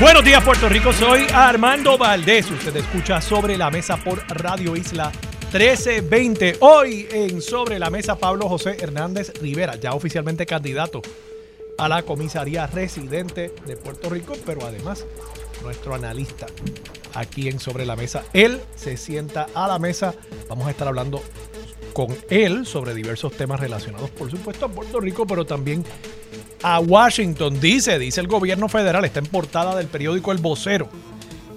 Buenos días Puerto Rico, soy Armando Valdés. Usted escucha Sobre la Mesa por Radio Isla 1320. Hoy en Sobre la Mesa Pablo José Hernández Rivera, ya oficialmente candidato a la comisaría residente de Puerto Rico, pero además nuestro analista aquí en Sobre la Mesa. Él se sienta a la mesa. Vamos a estar hablando con él sobre diversos temas relacionados, por supuesto, a Puerto Rico, pero también a Washington. Dice, dice el gobierno federal, está en portada del periódico El Vocero,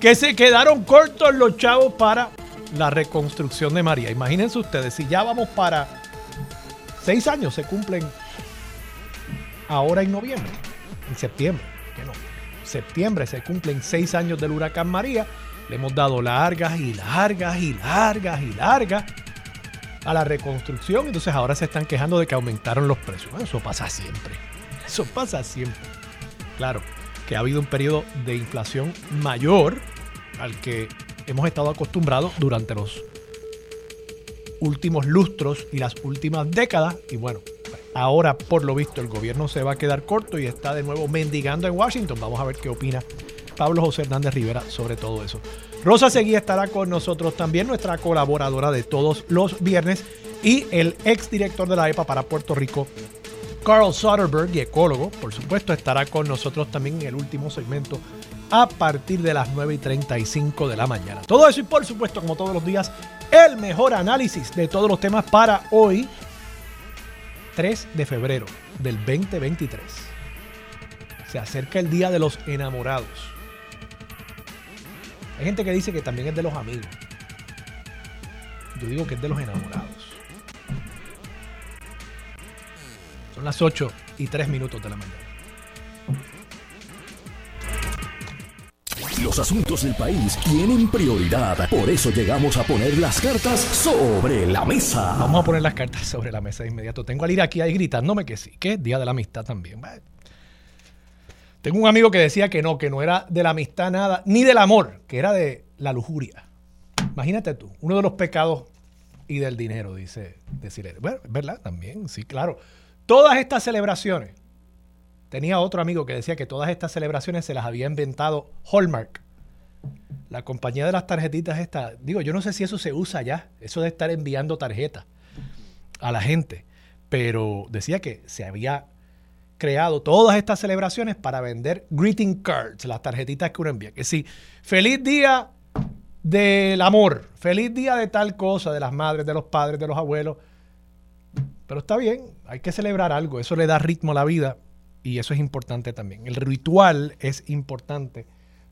que se quedaron cortos los chavos para la reconstrucción de María. Imagínense ustedes, si ya vamos para seis años, se cumplen ahora en noviembre, en septiembre, que no, septiembre se cumplen seis años del huracán María. Le hemos dado largas y largas y largas y largas a la reconstrucción. Entonces ahora se están quejando de que aumentaron los precios. eso pasa siempre. Eso pasa siempre. Claro, que ha habido un periodo de inflación mayor al que hemos estado acostumbrados durante los últimos lustros y las últimas décadas. Y bueno, ahora por lo visto el gobierno se va a quedar corto y está de nuevo mendigando en Washington. Vamos a ver qué opina Pablo José Hernández Rivera sobre todo eso. Rosa Seguí estará con nosotros también, nuestra colaboradora de todos los viernes y el ex director de la EPA para Puerto Rico, Carl Soderberg, y ecólogo, por supuesto, estará con nosotros también en el último segmento a partir de las 9 y 35 de la mañana. Todo eso y por supuesto, como todos los días, el mejor análisis de todos los temas para hoy, 3 de febrero del 2023. Se acerca el Día de los Enamorados. Hay gente que dice que también es de los amigos. Yo digo que es de los enamorados. Son las 8 y 3 minutos de la mañana. Los asuntos del país tienen prioridad. Por eso llegamos a poner las cartas sobre la mesa. Vamos a poner las cartas sobre la mesa de inmediato. Tengo al ir aquí ahí gritándome que sí, que es Día de la Amistad también. Tengo un amigo que decía que no, que no era de la amistad nada, ni del amor, que era de la lujuria. Imagínate tú, uno de los pecados y del dinero, dice decir. Bueno, verdad, también, sí, claro. Todas estas celebraciones, tenía otro amigo que decía que todas estas celebraciones se las había inventado Hallmark. La compañía de las tarjetitas esta, digo, yo no sé si eso se usa ya, eso de estar enviando tarjetas a la gente, pero decía que se había creado todas estas celebraciones para vender greeting cards, las tarjetitas que uno envía. Que sí, feliz día del amor, feliz día de tal cosa, de las madres, de los padres, de los abuelos. Pero está bien, hay que celebrar algo, eso le da ritmo a la vida y eso es importante también. El ritual es importante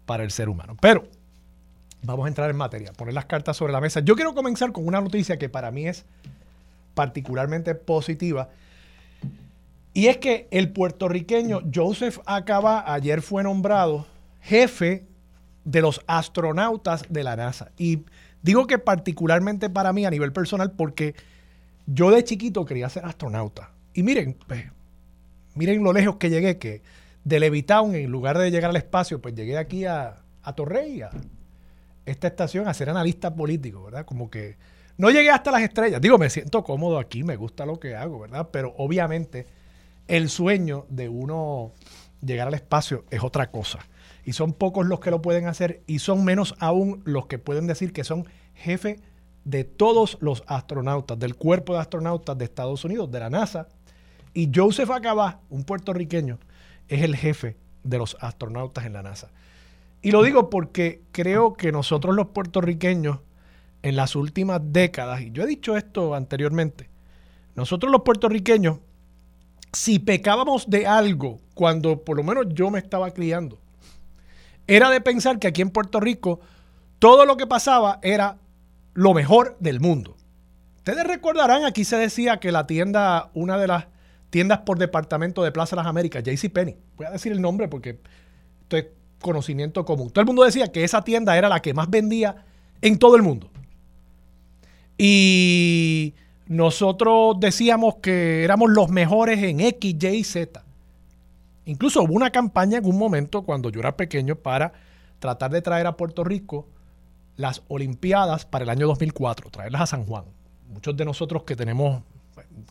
para el ser humano. Pero vamos a entrar en materia, poner las cartas sobre la mesa. Yo quiero comenzar con una noticia que para mí es particularmente positiva. Y es que el puertorriqueño Joseph Acaba ayer fue nombrado jefe de los astronautas de la NASA. Y digo que particularmente para mí a nivel personal porque yo de chiquito quería ser astronauta. Y miren, pues, miren lo lejos que llegué, que de Levitown, en lugar de llegar al espacio, pues llegué aquí a, a Torrey, esta estación, a ser analista político, ¿verdad? Como que no llegué hasta las estrellas. Digo, me siento cómodo aquí, me gusta lo que hago, ¿verdad? Pero obviamente el sueño de uno llegar al espacio es otra cosa. Y son pocos los que lo pueden hacer y son menos aún los que pueden decir que son jefe de todos los astronautas, del cuerpo de astronautas de Estados Unidos, de la NASA. Y Joseph Acaba, un puertorriqueño, es el jefe de los astronautas en la NASA. Y lo digo porque creo que nosotros los puertorriqueños, en las últimas décadas, y yo he dicho esto anteriormente, nosotros los puertorriqueños, si pecábamos de algo cuando por lo menos yo me estaba criando, era de pensar que aquí en Puerto Rico todo lo que pasaba era lo mejor del mundo. Ustedes recordarán, aquí se decía que la tienda, una de las tiendas por departamento de Plaza Las Américas, JCPenney. Voy a decir el nombre porque esto es conocimiento común. Todo el mundo decía que esa tienda era la que más vendía en todo el mundo. Y nosotros decíamos que éramos los mejores en X, Y, Z. Incluso hubo una campaña en un momento cuando yo era pequeño para tratar de traer a Puerto Rico las Olimpiadas para el año 2004, traerlas a San Juan. Muchos de nosotros que tenemos,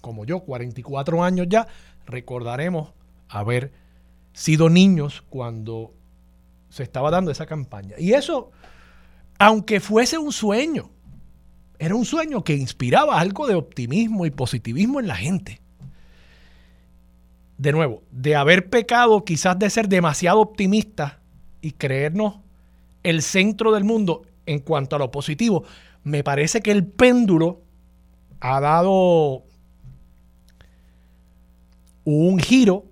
como yo, 44 años ya, recordaremos haber sido niños cuando se estaba dando esa campaña. Y eso, aunque fuese un sueño, era un sueño que inspiraba algo de optimismo y positivismo en la gente. De nuevo, de haber pecado quizás de ser demasiado optimistas y creernos el centro del mundo en cuanto a lo positivo, me parece que el péndulo ha dado un giro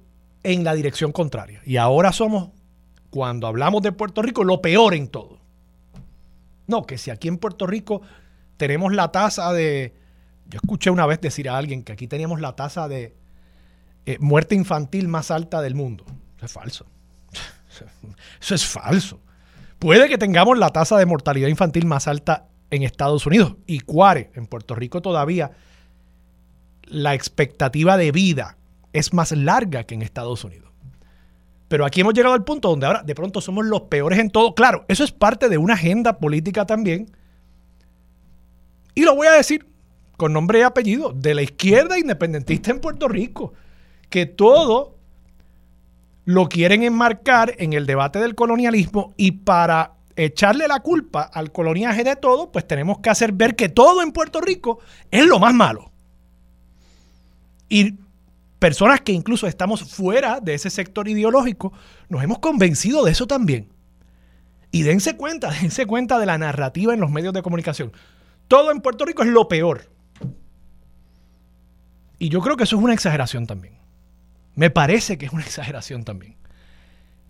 en la dirección contraria. Y ahora somos, cuando hablamos de Puerto Rico, lo peor en todo. No, que si aquí en Puerto Rico tenemos la tasa de... Yo escuché una vez decir a alguien que aquí teníamos la tasa de eh, muerte infantil más alta del mundo. Eso es falso. Eso es falso. Puede que tengamos la tasa de mortalidad infantil más alta en Estados Unidos y cuare, en Puerto Rico todavía la expectativa de vida es más larga que en Estados Unidos. Pero aquí hemos llegado al punto donde ahora de pronto somos los peores en todo. Claro, eso es parte de una agenda política también. Y lo voy a decir con nombre y apellido, de la izquierda independentista en Puerto Rico, que todo lo quieren enmarcar en el debate del colonialismo y para echarle la culpa al coloniaje de todo, pues tenemos que hacer ver que todo en Puerto Rico es lo más malo. Y personas que incluso estamos fuera de ese sector ideológico, nos hemos convencido de eso también. Y dense cuenta, dense cuenta de la narrativa en los medios de comunicación. Todo en Puerto Rico es lo peor. Y yo creo que eso es una exageración también. Me parece que es una exageración también.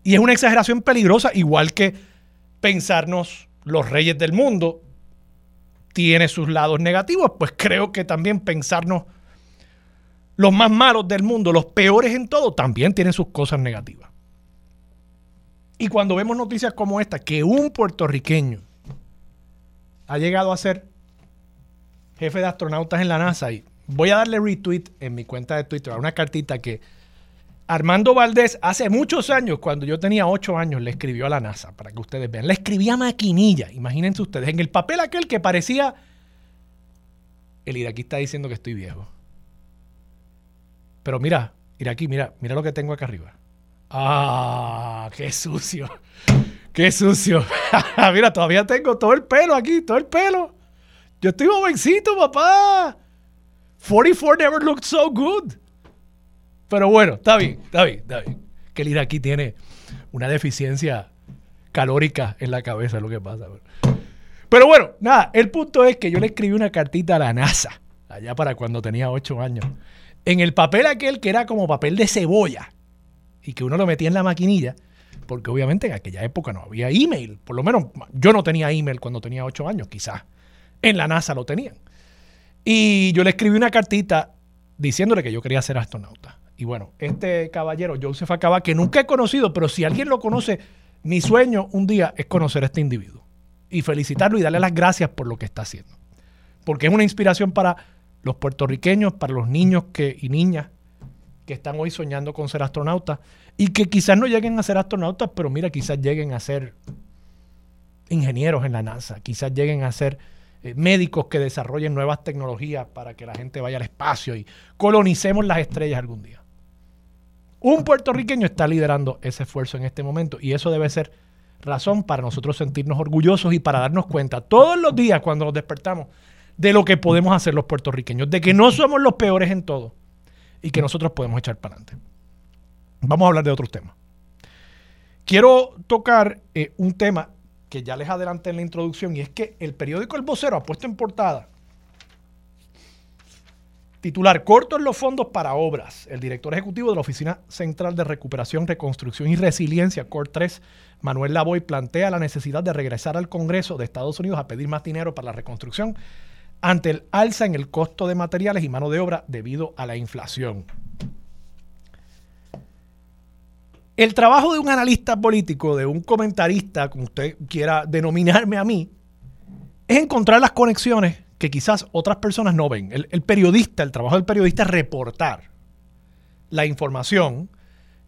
Y es una exageración peligrosa, igual que pensarnos los reyes del mundo tiene sus lados negativos, pues creo que también pensarnos los más malos del mundo, los peores en todo, también tienen sus cosas negativas. Y cuando vemos noticias como esta, que un puertorriqueño ha llegado a ser jefe de astronautas en la NASA, y voy a darle retweet en mi cuenta de Twitter a una cartita que Armando Valdés hace muchos años, cuando yo tenía ocho años, le escribió a la NASA, para que ustedes vean. Le escribía maquinilla, imagínense ustedes, en el papel aquel que parecía... El iraquí está diciendo que estoy viejo. Pero mira, mira aquí, mira, mira lo que tengo acá arriba. Ah, qué sucio. Qué sucio. mira, todavía tengo todo el pelo aquí, todo el pelo. Yo estoy jovencito, papá. 44 never looked so good. Pero bueno, está bien, está bien, está bien. Que el iraquí tiene una deficiencia calórica en la cabeza, lo que pasa. Pero bueno, nada, el punto es que yo le escribí una cartita a la NASA, allá para cuando tenía 8 años en el papel aquel que era como papel de cebolla y que uno lo metía en la maquinilla, porque obviamente en aquella época no había email, por lo menos yo no tenía email cuando tenía 8 años, quizás. En la NASA lo tenían. Y yo le escribí una cartita diciéndole que yo quería ser astronauta. Y bueno, este caballero, Joseph Acaba, que nunca he conocido, pero si alguien lo conoce, mi sueño un día es conocer a este individuo y felicitarlo y darle las gracias por lo que está haciendo. Porque es una inspiración para los puertorriqueños, para los niños que, y niñas que están hoy soñando con ser astronautas y que quizás no lleguen a ser astronautas, pero mira, quizás lleguen a ser ingenieros en la NASA, quizás lleguen a ser eh, médicos que desarrollen nuevas tecnologías para que la gente vaya al espacio y colonicemos las estrellas algún día. Un puertorriqueño está liderando ese esfuerzo en este momento y eso debe ser razón para nosotros sentirnos orgullosos y para darnos cuenta todos los días cuando nos despertamos de lo que podemos hacer los puertorriqueños, de que no somos los peores en todo y que nosotros podemos echar para adelante. Vamos a hablar de otros temas. Quiero tocar eh, un tema que ya les adelanté en la introducción y es que el periódico El Vocero ha puesto en portada titular Corto en los fondos para obras. El director ejecutivo de la Oficina Central de Recuperación, Reconstrucción y Resiliencia, COR 3, Manuel Lavoy, plantea la necesidad de regresar al Congreso de Estados Unidos a pedir más dinero para la reconstrucción ante el alza en el costo de materiales y mano de obra debido a la inflación. El trabajo de un analista político, de un comentarista, como usted quiera denominarme a mí, es encontrar las conexiones que quizás otras personas no ven. El, periodista, el trabajo del periodista es reportar la información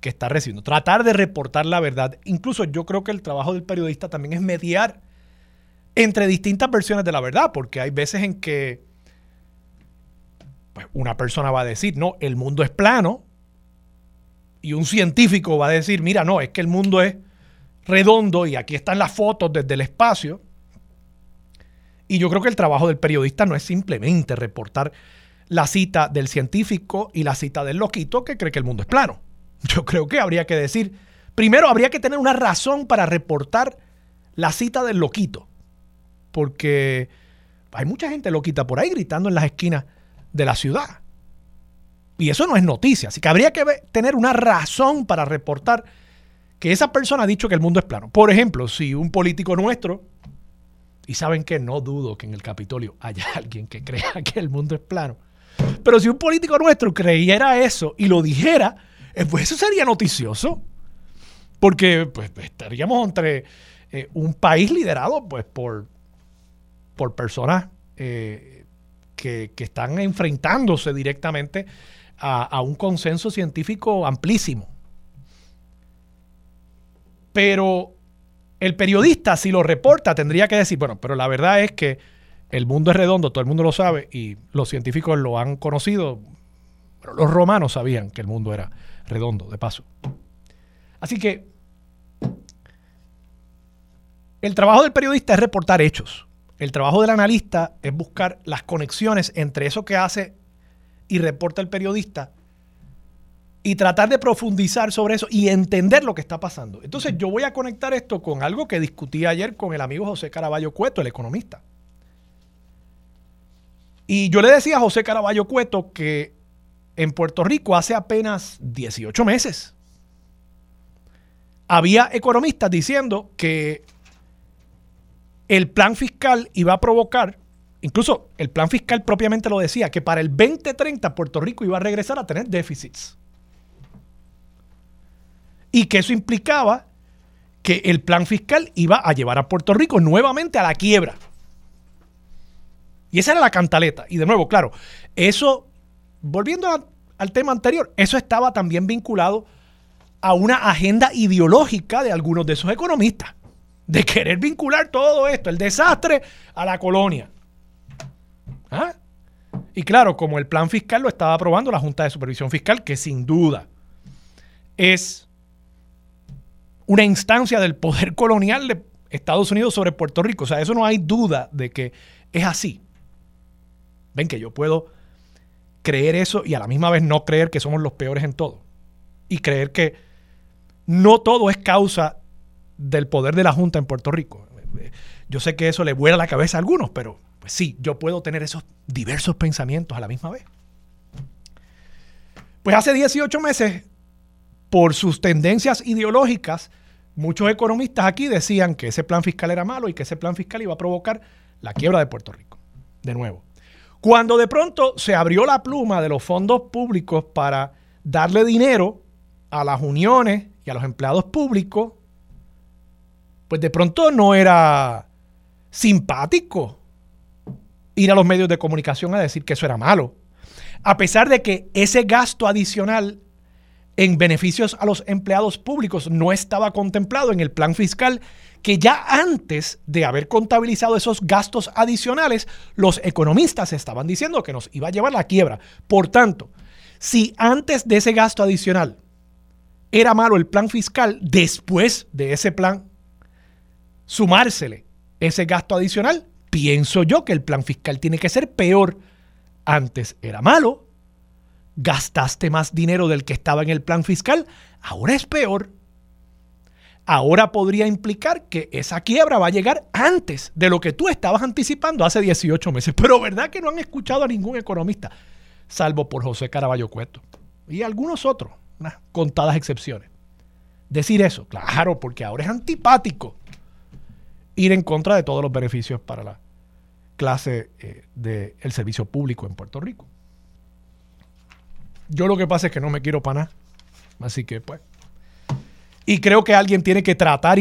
que está recibiendo, tratar de reportar la verdad. Incluso yo creo que el trabajo del periodista también es mediar entre distintas versiones de la verdad, porque hay veces en que pues, una persona va a decir, no, el mundo es plano, y un científico va a decir, mira, no, es que el mundo es redondo y aquí están las fotos desde el espacio. Y yo creo que el trabajo del periodista no es simplemente reportar la cita del científico y la cita del loquito que cree que el mundo es plano. Yo creo que habría que decir, primero habría que tener una razón para reportar la cita del loquito, porque hay mucha gente loquita por ahí gritando en las esquinas de la ciudad. Y eso no es noticia, así que habría que tener una razón para reportar que esa persona ha dicho que el mundo es plano. Por ejemplo, si un político nuestro, y saben que no dudo que en el Capitolio haya alguien que crea que el mundo es plano, pero si un político nuestro creyera eso y lo dijera, eh, pues eso sería noticioso. Porque pues, estaríamos entre eh, un país liderado pues, por, por personas eh, que, están enfrentándose directamente a, un consenso científico amplísimo. Pero el periodista, si lo reporta, tendría que decir, bueno, pero la verdad es que el mundo es redondo, todo el mundo lo sabe y los científicos lo han conocido. los romanos sabían que el mundo era redondo, de paso. Así que el trabajo del periodista es reportar hechos. El trabajo del analista es buscar las conexiones entre eso que hace y reporta el periodista y tratar de profundizar sobre eso y entender lo que está pasando. Entonces yo voy a conectar esto con algo que discutí ayer con el amigo José Caraballo Cueto, el economista. Y yo le decía a José Caraballo Cueto que en Puerto Rico hace apenas 18 meses había economistas diciendo que el plan fiscal iba a provocar, incluso el plan fiscal propiamente lo decía, que para el 2030 Puerto Rico iba a regresar a tener déficits. Y que eso implicaba que el plan fiscal iba a llevar a Puerto Rico nuevamente a la quiebra. Y esa era la cantaleta. Y de nuevo, claro, eso volviendo al tema anterior, eso estaba también vinculado a una agenda ideológica de algunos de esos economistas, de querer vincular todo esto, el desastre, a la colonia. ¿Ah? Y claro, como el plan fiscal lo estaba aprobando la Junta de Supervisión Fiscal, que sin duda es una instancia del poder colonial de Estados Unidos sobre Puerto Rico. O sea, eso no hay duda de que es así. Ven que yo puedo creer eso y a la misma vez no creer que somos los peores en todo. Y creer que no todo es causa del poder de la Junta en Puerto Rico. Yo sé que eso le vuela la cabeza a algunos, pero pues sí, yo puedo tener esos diversos pensamientos a la misma vez. Pues hace 18 meses, por sus tendencias ideológicas, muchos economistas aquí decían que ese plan fiscal era malo y que ese plan fiscal iba a provocar la quiebra de Puerto Rico. De nuevo. Cuando de pronto se abrió la pluma de los fondos públicos para darle dinero a las uniones y a los empleados públicos, pues de pronto no era simpático ir a los medios de comunicación a decir que eso era malo. A pesar de que ese gasto adicional en beneficios a los empleados públicos no estaba contemplado en el plan fiscal que ya antes de haber contabilizado esos gastos adicionales, los economistas estaban diciendo que nos iba a llevar la quiebra. Por tanto, si antes de ese gasto adicional era malo el plan fiscal, después de ese plan sumársele ese gasto adicional, pienso yo que el plan fiscal tiene que ser peor. Antes era malo, gastaste más dinero del que estaba en el plan fiscal, ahora es peor ahora podría implicar que esa quiebra va a llegar antes de lo que tú estabas anticipando hace 18 meses. Pero ¿verdad que no han escuchado a ningún economista, salvo por José Caraballo Cueto y algunos otros, unas contadas excepciones? Decir eso, claro, porque ahora es antipático ir en contra de todos los beneficios para la clase eh, del servicio público en Puerto Rico. Yo lo que pasa es que no me quiero para nada. Así que, pues, Y creo que alguien tiene que tratar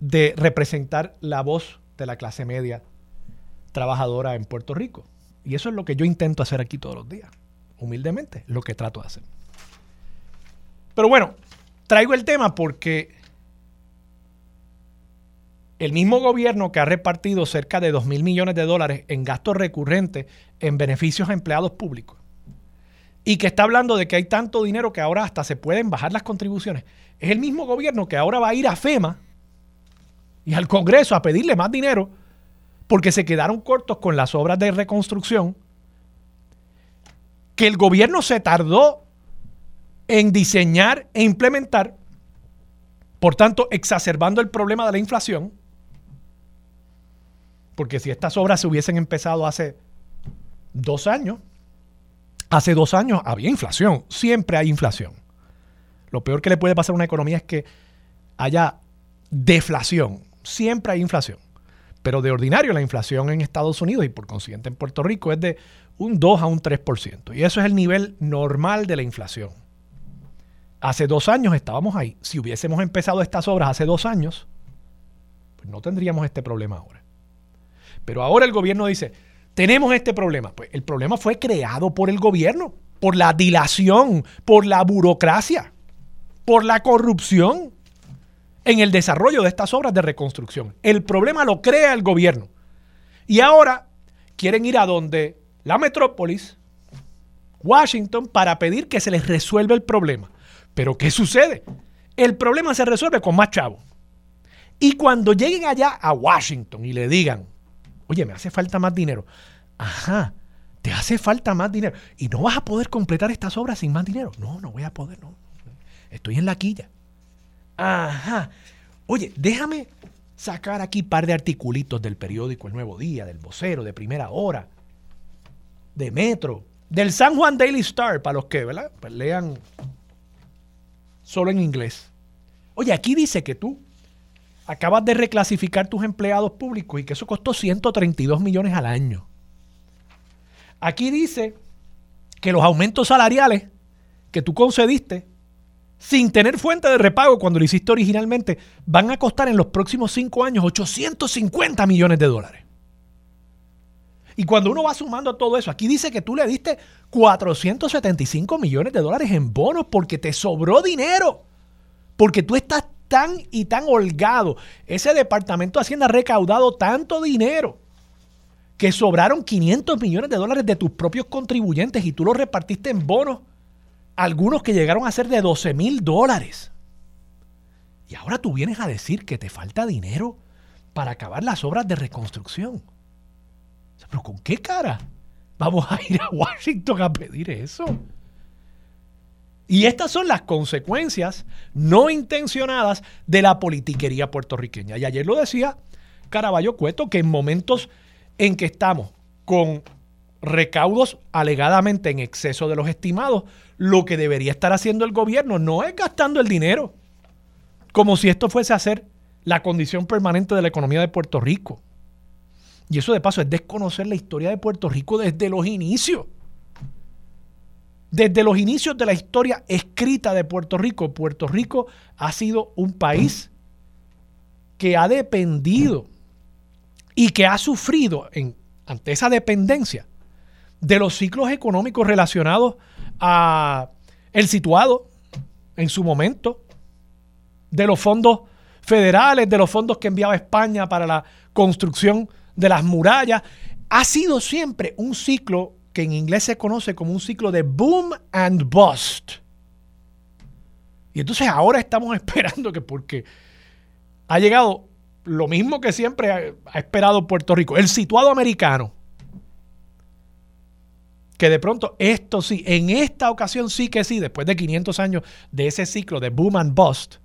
de representar la voz de la clase media trabajadora en Puerto Rico. Y eso es lo que yo intento hacer aquí todos los días. Humildemente, lo que trato de hacer. Pero bueno, traigo el tema porque el mismo gobierno que ha repartido cerca de 2 mil millones de dólares en gastos recurrentes en beneficios a empleados públicos y que está hablando de que hay tanto dinero que ahora hasta se pueden bajar las contribuciones, es el mismo gobierno que ahora va a ir a FEMA y al Congreso a pedirle más dinero porque se quedaron cortos con las obras de reconstrucción que el gobierno se tardó en diseñar e implementar, por tanto, exacerbando el problema de la inflación, porque si estas obras se hubiesen empezado hace dos años, hace dos años había inflación, siempre hay inflación. Lo peor que le puede pasar a una economía es que haya deflación, siempre hay inflación. Pero de ordinario la inflación en Estados Unidos y por consiguiente en Puerto Rico es de un 2 a un 3%. Y eso es el nivel normal de la inflación. Hace dos años estábamos ahí. Si hubiésemos empezado estas obras hace dos años, pues no tendríamos este problema ahora. Pero ahora el gobierno dice, tenemos este problema. Pues el problema fue creado por el gobierno, por la dilación, por la burocracia, por la corrupción en el desarrollo de estas obras de reconstrucción. El problema lo crea el gobierno. Y ahora quieren ir a donde la metrópolis, Washington, para pedir que se les resuelva el problema. Pero ¿qué sucede? El problema se resuelve con más chavos. Y cuando lleguen allá a Washington y le digan, oye, me hace falta más dinero. Ajá, te hace falta más dinero. Y no vas a poder completar estas obras sin más dinero. No, no voy a poder, no. Estoy en la quilla. Ajá. Oye, déjame sacar aquí un par de articulitos del periódico El Nuevo Día, del vocero, de primera hora, de Metro, del San Juan Daily Star, para los que, ¿verdad? Pues lean solo en inglés. Oye, aquí dice que tú acabas de reclasificar tus empleados públicos y que eso costó 132 millones al año. Aquí dice que los aumentos salariales que tú concediste sin tener fuente de repago cuando lo hiciste originalmente, van a costar en los próximos cinco años 850 millones de dólares. Y cuando uno va sumando todo eso, aquí dice que tú le diste 475 millones de dólares en bonos porque te sobró dinero. Porque tú estás tan y tan holgado. Ese departamento de Hacienda ha recaudado tanto dinero que sobraron 500 millones de dólares de tus propios contribuyentes y tú lo repartiste en bonos algunos que llegaron a ser de 12 mil dólares. Y ahora tú vienes a decir que te falta dinero para acabar las obras de reconstrucción. Pero ¿con qué cara vamos a ir a Washington a pedir eso? Y estas son las consecuencias no intencionadas de la politiquería puertorriqueña. Y ayer lo decía Caraballo Cueto, que en momentos en que estamos con recaudos alegadamente en exceso de los estimados, lo que debería estar haciendo el gobierno no es gastando el dinero, como si esto fuese a ser la condición permanente de la economía de Puerto Rico. Y eso de paso es desconocer la historia de Puerto Rico desde los inicios. Desde los inicios de la historia escrita de Puerto Rico, Puerto Rico ha sido un país que ha dependido y que ha sufrido ante esa dependencia de los ciclos económicos relacionados a el situado en su momento, de los fondos federales, de los fondos que enviaba España para la construcción de las murallas, ha sido siempre un ciclo que en inglés se conoce como un ciclo de boom and bust. Y entonces ahora estamos esperando que porque ha llegado lo mismo que siempre ha, esperado Puerto Rico, el situado americano, que de pronto esto sí, en esta ocasión sí que sí, después de 500 años de ese ciclo de boom and bust,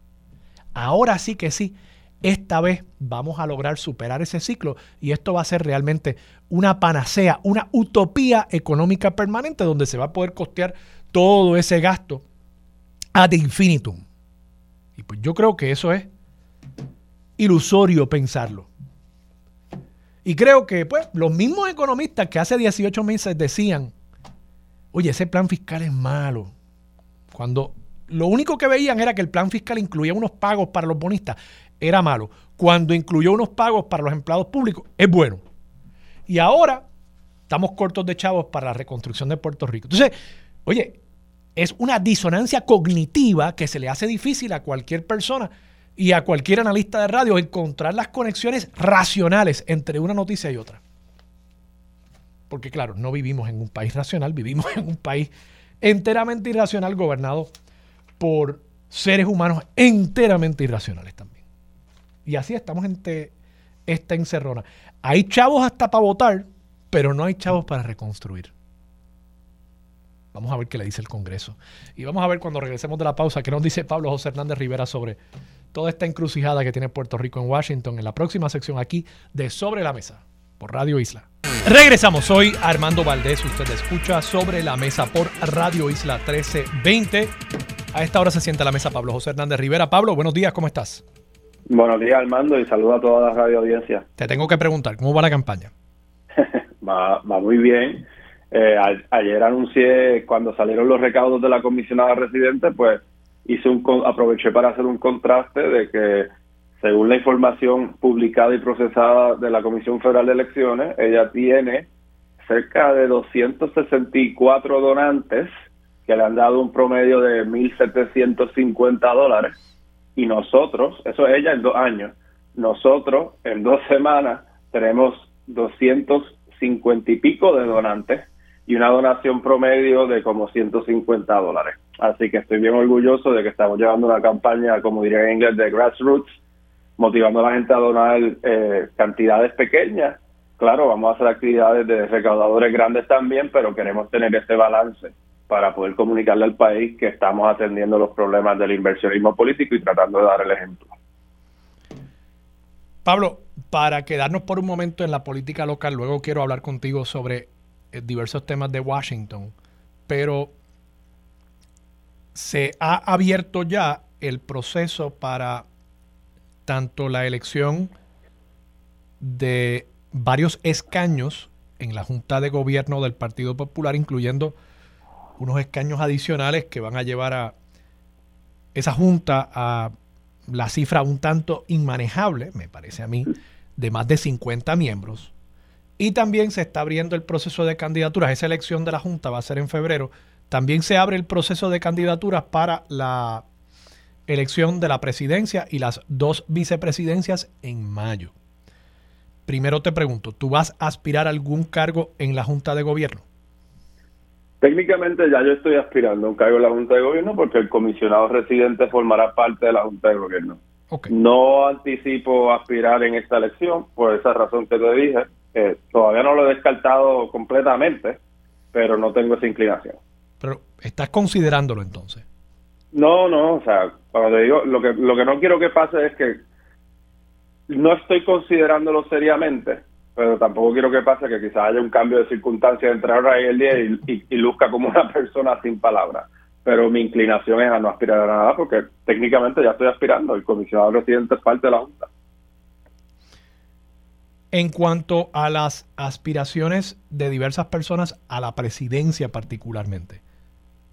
ahora sí que sí, esta vez vamos a lograr superar ese ciclo y esto va a ser realmente una panacea, una utopía económica permanente donde se va a poder costear todo ese gasto ad infinitum. Y pues yo creo que eso es ilusorio pensarlo. Y creo que pues, los mismos economistas que hace 18 meses decían oye, ese plan fiscal es malo. Cuando lo único que veían era que el plan fiscal incluía unos pagos para los bonistas, era malo. Cuando incluyó unos pagos para los empleados públicos, es bueno. Y ahora estamos cortos de chavos para la reconstrucción de Puerto Rico. Entonces, oye, es una disonancia cognitiva que se le hace difícil a cualquier persona y a cualquier analista de radio encontrar las conexiones racionales entre una noticia y otra. Porque claro, no vivimos en un país racional, vivimos en un país enteramente irracional gobernado por seres humanos enteramente irracionales también. Y así estamos en esta encerrona. Hay chavos hasta para votar, pero no hay chavos para reconstruir. Vamos a ver qué le dice el Congreso. Y vamos a ver cuando regresemos de la pausa qué nos dice Pablo José Hernández Rivera sobre toda esta encrucijada que tiene Puerto Rico en Washington en la próxima sección aquí de Sobre la Mesa por Radio Isla. Regresamos, soy Armando Valdés, usted escucha Sobre la Mesa por Radio Isla 1320. A esta hora se sienta a la mesa Pablo José Hernández Rivera. Pablo, buenos días, ¿cómo estás? Buenos días, Armando, y saludo a toda la radio audiencia. Te tengo que preguntar, ¿cómo va la campaña? va, va muy bien. Eh, ayer anuncié, cuando salieron los recaudos de la comisionada residente, pues hice un aproveché para hacer un contraste de que según la información publicada y procesada de la Comisión Federal de Elecciones, ella tiene cerca de 264 donantes que le han dado un promedio de 1.750 dólares y nosotros, eso es ella en dos años, nosotros en dos semanas tenemos 250 y pico de donantes y una donación promedio de como 150 dólares. Así que estoy bien orgulloso de que estamos llevando una campaña, como diría en inglés, de grassroots, motivando a la gente a donar eh, cantidades pequeñas. Claro, vamos a hacer actividades de recaudadores grandes también, pero queremos tener ese balance para poder comunicarle al país que estamos atendiendo los problemas del inversionismo político y tratando de dar el ejemplo. Pablo, para quedarnos por un momento en la política local, luego quiero hablar contigo sobre eh, diversos temas de Washington, pero se ha abierto ya el proceso para tanto la elección de varios escaños en la Junta de Gobierno del Partido Popular, incluyendo unos escaños adicionales que van a llevar a esa Junta a la cifra un tanto inmanejable, me parece a mí, de más de 50 miembros y también se está abriendo el proceso de candidaturas. Esa elección de la Junta va a ser en febrero. También se abre el proceso de candidaturas para la elección de la presidencia y las dos vicepresidencias en mayo. Primero te pregunto, ¿tú vas a aspirar a algún cargo en la Junta de Gobierno? Técnicamente ya yo estoy aspirando a un cargo en la Junta de Gobierno porque el comisionado residente formará parte de la Junta de Gobierno. No anticipo aspirar en esta elección por esa razón que te dije eh, todavía no lo he descartado completamente, pero no tengo esa inclinación. Pero estás considerándolo entonces. No, no, o sea, cuando te digo, lo que, lo que no quiero que pase es que no estoy considerándolo seriamente, pero tampoco quiero que pase que quizás haya un cambio de circunstancias entre ahora y el día y, y luzca como una persona sin palabras. Pero mi inclinación es a no aspirar a nada porque técnicamente ya estoy aspirando. El comisionado residente es parte de la Junta. En cuanto a las aspiraciones de diversas personas a la presidencia particularmente,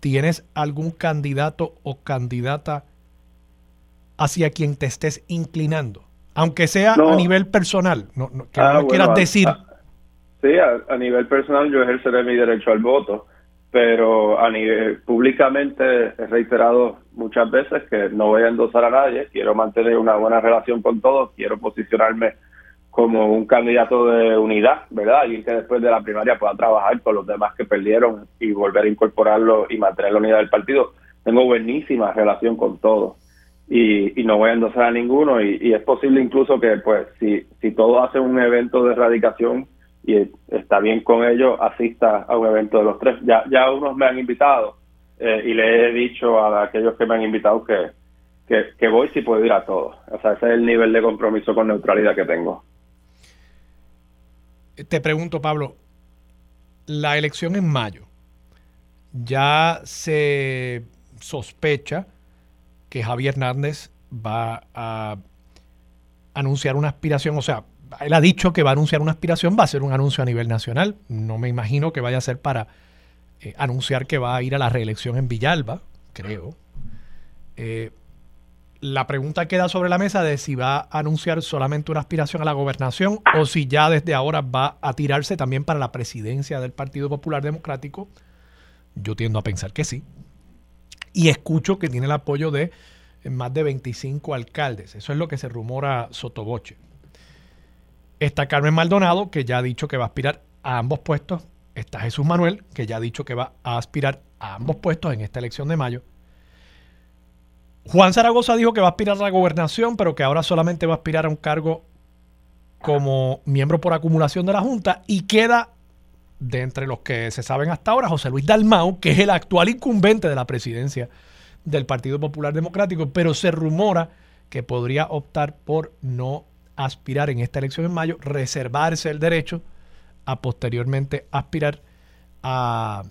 ¿tienes algún candidato o candidata hacia quien te estés inclinando? Aunque sea a nivel personal, no, que no ah, quieras decir. sí, a, nivel personal yo ejerceré mi derecho al voto, pero a nivel públicamente he reiterado muchas veces que no voy a endosar a nadie, quiero mantener una buena relación con todos, quiero posicionarme como un candidato de unidad, ¿verdad? Alguien que después de la primaria pueda trabajar con los demás que perdieron y volver a incorporarlo y mantener la unidad del partido. Tengo buenísima relación con todos y, no voy a endosar a ninguno y, es posible incluso que, pues, si, si todos hacen un evento de erradicación y está bien con ellos, asista a un evento de los tres. Ya, ya unos me han invitado eh, y le he dicho a aquellos que me han invitado que, que, que voy si puedo ir a todos. O sea, ese es el nivel de compromiso con neutralidad que tengo. Te pregunto, Pablo, la elección en mayo, ya se sospecha que Javier Hernández va a anunciar una aspiración, o sea, él ha dicho que va a anunciar una aspiración, va a ser un anuncio a nivel nacional, no me imagino que vaya a ser para eh, anunciar que va a ir a la reelección en Villalba, creo. Eh, la pregunta queda sobre la mesa de si va a anunciar solamente una aspiración a la gobernación o si ya desde ahora va a tirarse también para la presidencia del Partido Popular Democrático. Yo tiendo a pensar que sí. Y escucho que tiene el apoyo de más de 25 alcaldes. Eso es lo que se rumora sotoboche. Está Carmen Maldonado, que ya ha dicho que va a aspirar a ambos puestos. Está Jesús Manuel, que ya ha dicho que va a aspirar a ambos puestos en esta elección de mayo. Juan Zaragoza dijo que va a aspirar a la gobernación, pero que ahora solamente va a aspirar a un cargo como miembro por acumulación de la Junta y queda de entre los que se saben hasta ahora José Luis Dalmau, que es el actual incumbente de la presidencia del Partido Popular Democrático, pero se rumora que podría optar por no aspirar en esta elección en mayo, reservarse el derecho a posteriormente aspirar a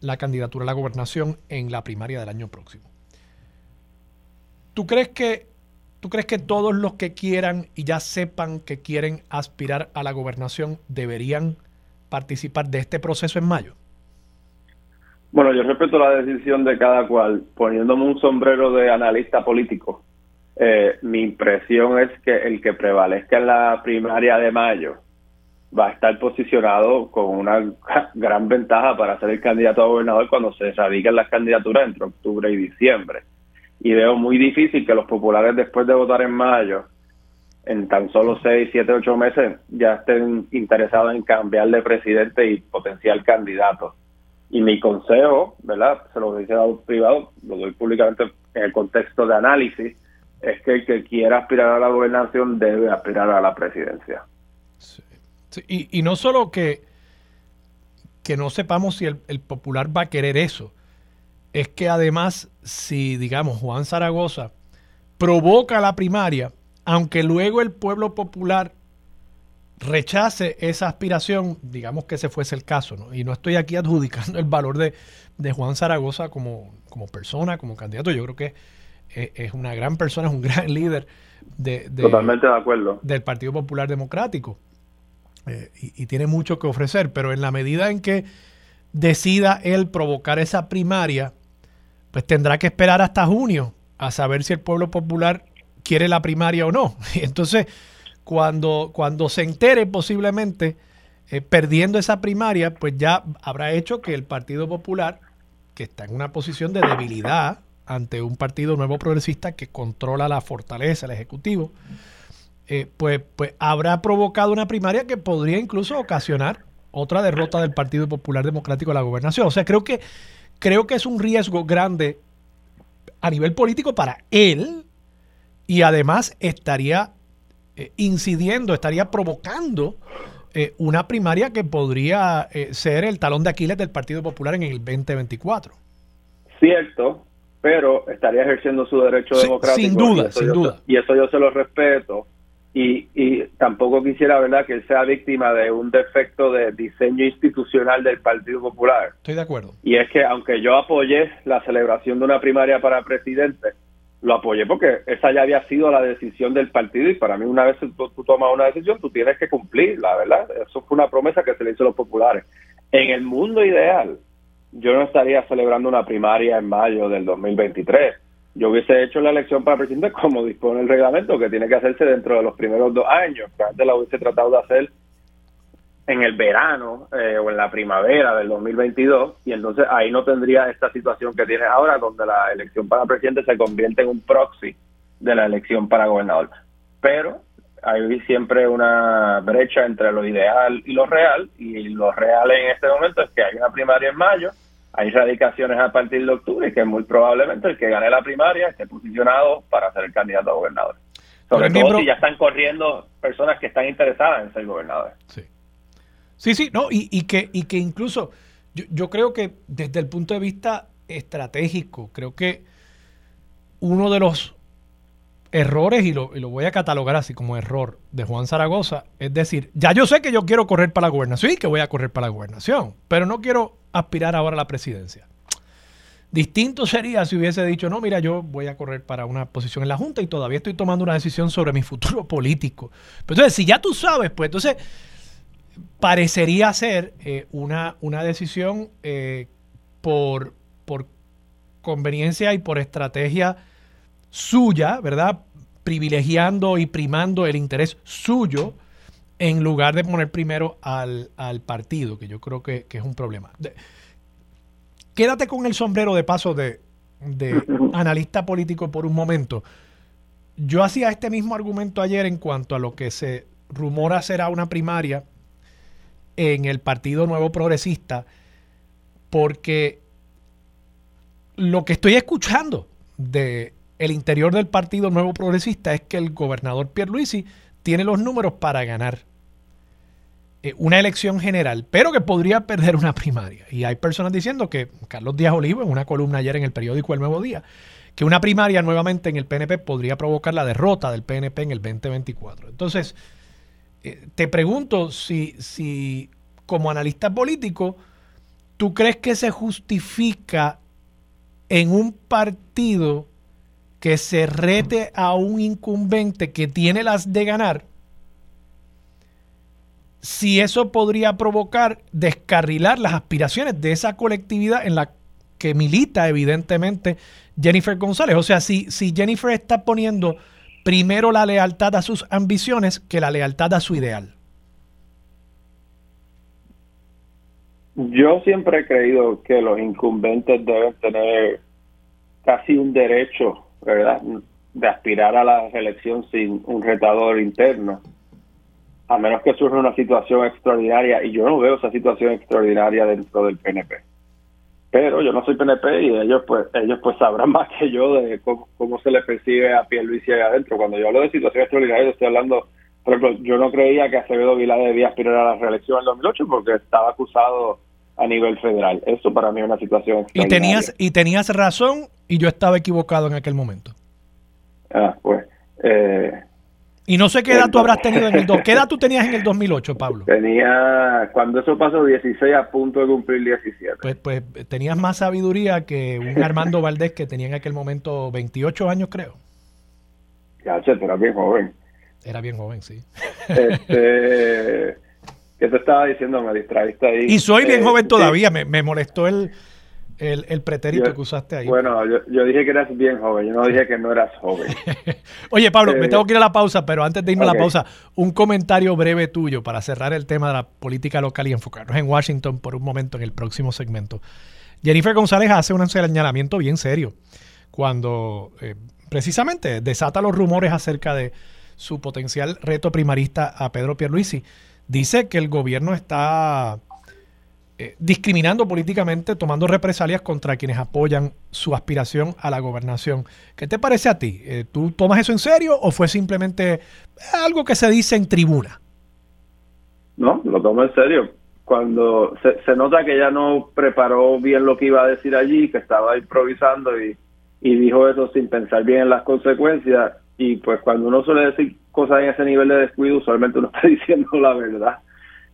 la candidatura a la gobernación en la primaria del año próximo. ¿Tú crees que tú crees que todos los que quieran y ya sepan que quieren aspirar a la gobernación deberían participar de este proceso en mayo? Bueno, yo respeto la decisión de cada cual. Poniéndome un sombrero de analista político, eh, mi impresión es que el que prevalezca en la primaria de mayo va a estar posicionado con una gran ventaja para ser el candidato a gobernador cuando se radiquen las candidaturas entre octubre y diciembre y veo muy difícil que los populares después de votar en mayo, en tan solo seis, siete, ocho meses, ya estén interesados en cambiar de presidente y potencial candidato. Y mi consejo, ¿verdad? Se lo dice a privado, lo doy públicamente en el contexto de análisis, es que el que quiera aspirar a la gobernación debe aspirar a la presidencia. Y, no solo que, que no sepamos si el popular va a querer eso, es que además, si digamos Juan Zaragoza provoca la primaria, aunque luego el pueblo popular rechace esa aspiración, digamos que ese fuese el caso, ¿no? y no estoy aquí adjudicando el valor de, Juan Zaragoza como, como, persona, como candidato, yo creo que es, una gran persona, es un gran líder de, Totalmente de acuerdo. del Partido Popular Democrático eh, y, y tiene mucho que ofrecer, pero en la medida en que decida él provocar esa primaria, pues tendrá que esperar hasta junio a saber si el pueblo popular quiere la primaria o no. Entonces, cuando, cuando se entere posiblemente eh, perdiendo esa primaria, pues ya habrá hecho que el Partido Popular, que está en una posición de debilidad ante un partido nuevo progresista que controla la fortaleza, el Ejecutivo, eh, pues, pues habrá provocado una primaria que podría incluso ocasionar otra derrota del Partido Popular Democrático a la gobernación. O sea, creo que creo que es un riesgo grande a nivel político para él y además estaría eh, incidiendo, estaría provocando eh, una primaria que podría eh, ser el talón de Aquiles del Partido Popular en el 2024. Cierto, pero estaría ejerciendo su derecho democrático. Sin duda, sin duda. y eso yo se lo respeto y, y tampoco quisiera, ¿verdad?, que él sea víctima de un defecto de diseño institucional del Partido Popular. Estoy de acuerdo. Y es que aunque yo apoyé la celebración de una primaria para presidente, lo apoyé porque esa ya había sido la decisión del partido y para mí una vez tú, tomas una decisión, tú tienes que cumplirla, ¿verdad? Eso fue una promesa que se le hizo a los populares. En el mundo ideal, yo no estaría celebrando una primaria en mayo del 2023 yo hubiese hecho la elección para presidente como dispone el reglamento, que tiene que hacerse dentro de los primeros dos años, antes la hubiese tratado de hacer en el verano eh, o en la primavera del 2022, y entonces ahí no tendría esta situación que tiene ahora, donde la elección para presidente se convierte en un proxy de la elección para gobernador. Pero hay siempre una brecha entre lo ideal y lo real, y lo real en este momento es que hay una primaria en mayo, hay radicaciones a partir de octubre y que muy probablemente el que gane la primaria esté posicionado para ser el candidato a gobernador. Sobre todo si ya están corriendo personas que están interesadas en ser gobernadores. Sí, sí, sí no, y, que, y que incluso yo, yo creo que desde el punto de vista estratégico, creo que uno de los errores, y lo, y lo, voy a catalogar así como error de Juan Zaragoza, es decir, ya yo sé que yo quiero correr para la gobernación y que voy a correr para la gobernación, pero no quiero aspirar ahora a la presidencia. Distinto sería si hubiese dicho, no, mira, yo voy a correr para una posición en la Junta y todavía estoy tomando una decisión sobre mi futuro político. Pero entonces, si ya tú sabes, pues entonces parecería ser eh, una, una decisión eh, por, por conveniencia y por estrategia suya, ¿verdad? Privilegiando y primando el interés suyo en lugar de poner primero al, partido, que yo creo que, es un problema. quédate con el sombrero de paso de, de analista político por un momento. Yo hacía este mismo argumento ayer en cuanto a lo que se rumora será una primaria en el Partido Nuevo Progresista, porque lo que estoy escuchando de el interior del Partido Nuevo Progresista es que el gobernador Pierluisi tiene los números para ganar eh, una elección general, pero que podría perder una primaria. Y hay personas diciendo que Carlos Díaz Olivo, en una columna ayer en el periódico El Nuevo Día, que una primaria nuevamente en el PNP podría provocar la derrota del PNP en el 2024. Entonces, eh, te pregunto si, si como analista político, ¿tú crees que se justifica en un partido que se rete a un incumbente que tiene las de ganar? Si eso podría provocar descarrilar las aspiraciones de esa colectividad en la que milita evidentemente Jennifer González. O sea, si, si Jennifer está poniendo primero la lealtad a sus ambiciones que la lealtad a su ideal. Yo siempre he creído que los incumbentes deben tener casi un derecho, ¿verdad?, de aspirar a la reelección sin un retador interno, a menos que surja una situación extraordinaria, y yo no veo esa situación extraordinaria dentro del PNP. Pero yo no soy PNP y ellos pues ellos pues sabrán más que yo de cómo, se le percibe a Pierluisi ahí adentro. Cuando yo hablo de situación extraordinaria, estoy hablando, por ejemplo, yo no creía que Acevedo Vilá debía aspirar a la reelección en el 2008 porque estaba acusado a nivel federal. Eso para mí es una situación Y tenías, y tenías razón y yo estaba equivocado en aquel momento. Ah, pues. Eh, y no sé qué edad tú habrás tenido en el... ¿Qué edad tú tenías en el 2008, Pablo? Tenía, cuando eso pasó, 16 a punto de cumplir 17. Pues, pues tenías más sabiduría que un Armando Valdés que tenía en aquel momento 28 años, creo. Ya, che, era bien joven. Era bien joven, sí. Este... ¿Qué te estaba diciendo? Me distraíste ahí. Y soy bien joven eh, todavía, me, molestó el, el, pretérito que usaste ahí. Bueno, yo, dije que eras bien joven, yo no dije que no eras joven. Oye, Pablo, me eh, tengo que ir a la pausa, pero antes de irme a la pausa, un comentario breve tuyo para cerrar el tema de la política local y enfocarnos en Washington por un momento en el próximo segmento. Jennifer González hace un señalamiento bien serio cuando eh, precisamente desata los rumores acerca de su potencial reto primarista a Pedro Pierluisi dice que el gobierno está eh, discriminando políticamente, tomando represalias contra quienes apoyan su aspiración a la gobernación. ¿Qué te parece a ti? Eh, ¿Tú tomas eso en serio o fue simplemente algo que se dice en tribuna? No, lo tomo en serio. Cuando se, nota que ya no preparó bien lo que iba a decir allí, que estaba improvisando y, y dijo eso sin pensar bien en las consecuencias, y pues cuando uno suele decir cosas en ese nivel de descuido, usualmente uno está diciendo la verdad.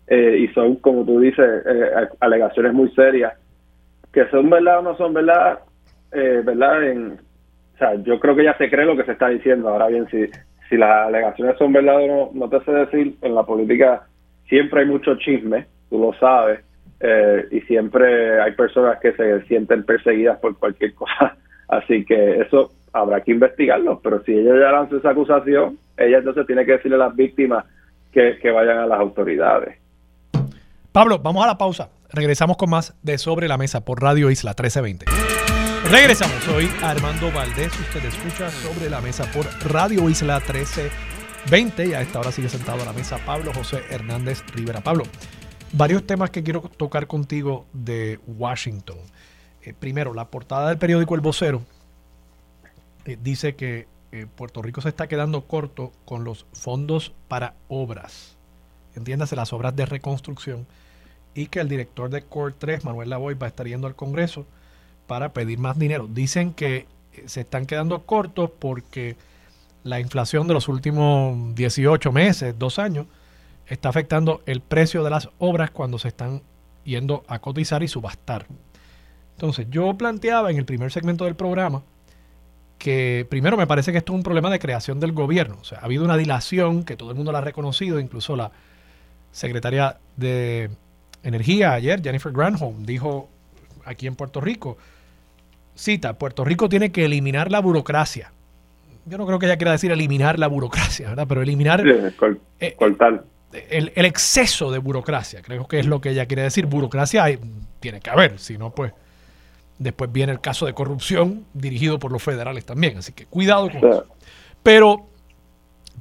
Eh, y son, como tú dices, eh, alegaciones muy serias. Que son verdad o no son verdad, eh, verdad, en, o sea, yo creo que ya se cree lo que se está diciendo. Ahora bien, si, si las alegaciones son verdad o no, no te sé decir, en la política siempre hay mucho chisme, tú lo sabes, y siempre hay personas que se sienten perseguidas por cualquier cosa. Así que eso habrá que investigarlo, pero si ella ya lanzó esa acusación, ella entonces tiene que decirle a las víctimas que, vayan a las autoridades. Pablo, vamos a la pausa. Regresamos con más de Sobre la Mesa por Radio Isla 1320. Regresamos. Soy Armando Valdés. Usted escucha Sobre la Mesa por Radio Isla 1320. Y a esta hora sigue sentado a la mesa Pablo José Hernández Rivera. Pablo, varios temas que quiero tocar contigo de Washington. Eh, primero, la portada del periódico El Vocero eh, dice que eh, Puerto Rico se está quedando corto con los fondos para obras, entiéndase las obras de reconstrucción, y que el director de Core 3, Manuel Lavoy, va a estar yendo al Congreso para pedir más dinero. Dicen que eh, se están quedando cortos porque la inflación de los últimos 18 meses, dos años, está afectando el precio de las obras cuando se están yendo a cotizar y subastar. Entonces, yo planteaba en el primer segmento del programa que primero me parece que esto es un problema de creación del gobierno. O sea, ha habido una dilación que todo el mundo la ha reconocido, incluso la secretaria de Energía ayer, Jennifer Granholm, dijo aquí en Puerto Rico, cita, Puerto Rico tiene que eliminar la burocracia yo no creo que ella quiera decir eliminar la burocracia, ¿verdad? Pero eliminar eh, cortar. El, el, exceso de burocracia, creo que es lo que ella quiere decir. Burocracia hay, tiene que haber, si no, pues después viene el caso de corrupción dirigido por los federales también, así que cuidado con eso. Pero,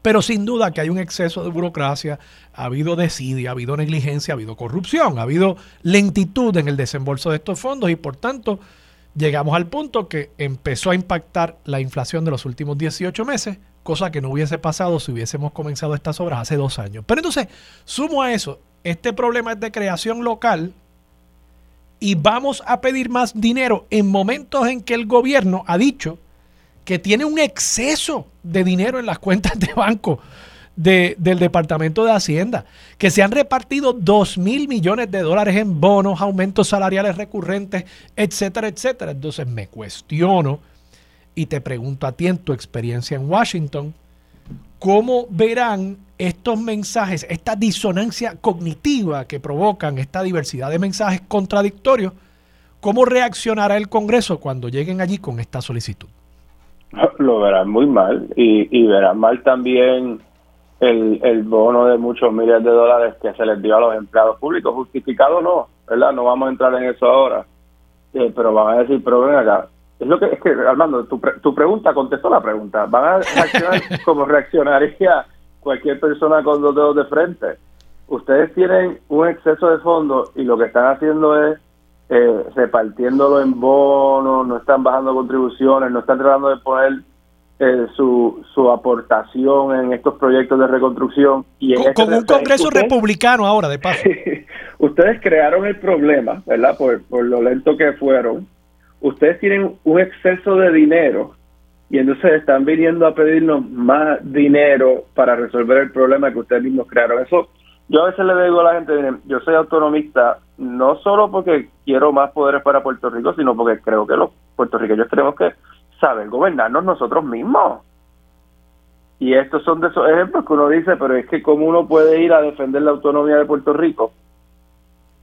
pero sin duda que hay un exceso de burocracia, ha habido desidia, ha habido negligencia, ha habido corrupción, ha habido lentitud en el desembolso de estos fondos y por tanto llegamos al punto que empezó a impactar la inflación de los últimos 18 meses, cosa que no hubiese pasado si hubiésemos comenzado estas obras hace dos años. Pero entonces, sumo a eso, este problema es de creación local y vamos a pedir más dinero en momentos en que el gobierno ha dicho que tiene un exceso de dinero en las cuentas de banco del Departamento de Hacienda, que se han repartido 2 mil millones de dólares en bonos, aumentos salariales recurrentes, etcétera, etcétera. Entonces me cuestiono y te pregunto a ti en tu experiencia en Washington, ¿cómo verán estos mensajes, esta disonancia cognitiva que provocan esta diversidad de mensajes contradictorios? ¿Cómo reaccionará el Congreso cuando lleguen allí con esta solicitud? Lo verán muy mal y, y verán mal también el, el bono de muchos miles de dólares que se les dio a los empleados públicos. Justificado no, ¿verdad? No vamos a entrar en eso ahora. Eh, pero van a decir, pero ven acá. Es lo que es que, Armando, tu, tu pregunta contestó la pregunta. Van a reaccionar como reaccionaría cualquier persona con dos dedos de frente. Ustedes tienen un exceso de fondos y lo que están haciendo es eh, repartiéndolo en bonos, no están bajando contribuciones, no están tratando de poner eh, su, su aportación en estos proyectos de reconstrucción. y Con, este un Congreso republicano ahora, de paso. ustedes crearon el problema, ¿verdad? Por, por lo lento que fueron. Ustedes tienen un exceso de dinero y entonces están viniendo a pedirnos más dinero para resolver el problema que ustedes mismos crearon. Eso, yo a veces le digo a la gente, yo soy autonomista no solo porque quiero más poderes para Puerto Rico, sino porque creo que los puertorriqueños tenemos que saber gobernarnos nosotros mismos. Y estos son de esos ejemplos que uno dice, pero es que cómo uno puede ir a defender la autonomía de Puerto Rico,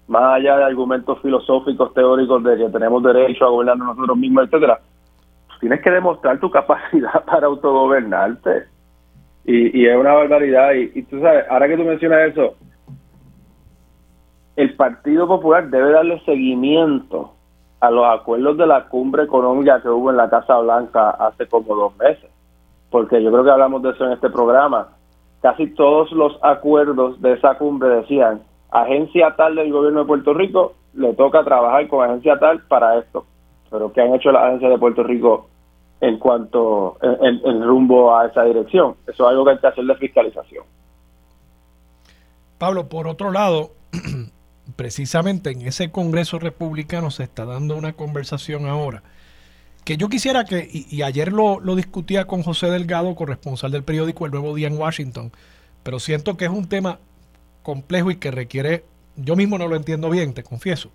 más allá de argumentos filosóficos, teóricos de que tenemos derecho a gobernarnos nosotros mismos, etcétera, tienes que demostrar tu capacidad para autogobernarte. Y, y es una barbaridad. Y, y tú sabes, ahora que tú mencionas eso, el Partido Popular debe darle seguimiento a los acuerdos de la cumbre económica que hubo en la Casa Blanca hace como dos meses, porque yo creo que hablamos de eso en este programa. Casi todos los acuerdos de esa cumbre decían, agencia tal del gobierno de Puerto Rico le toca trabajar con agencia tal para esto. Pero ¿qué han hecho las agencias de Puerto Rico en cuanto en, rumbo a esa dirección? Eso es algo que hay que hacer de fiscalización. Pablo, por otro lado, precisamente en ese Congreso republicano se está dando una conversación ahora que yo quisiera que, y, ayer lo, lo, discutía con José Delgado, corresponsal del periódico El Nuevo Día en Washington, pero siento que es un tema complejo y que requiere, yo mismo no lo entiendo bien, te confieso,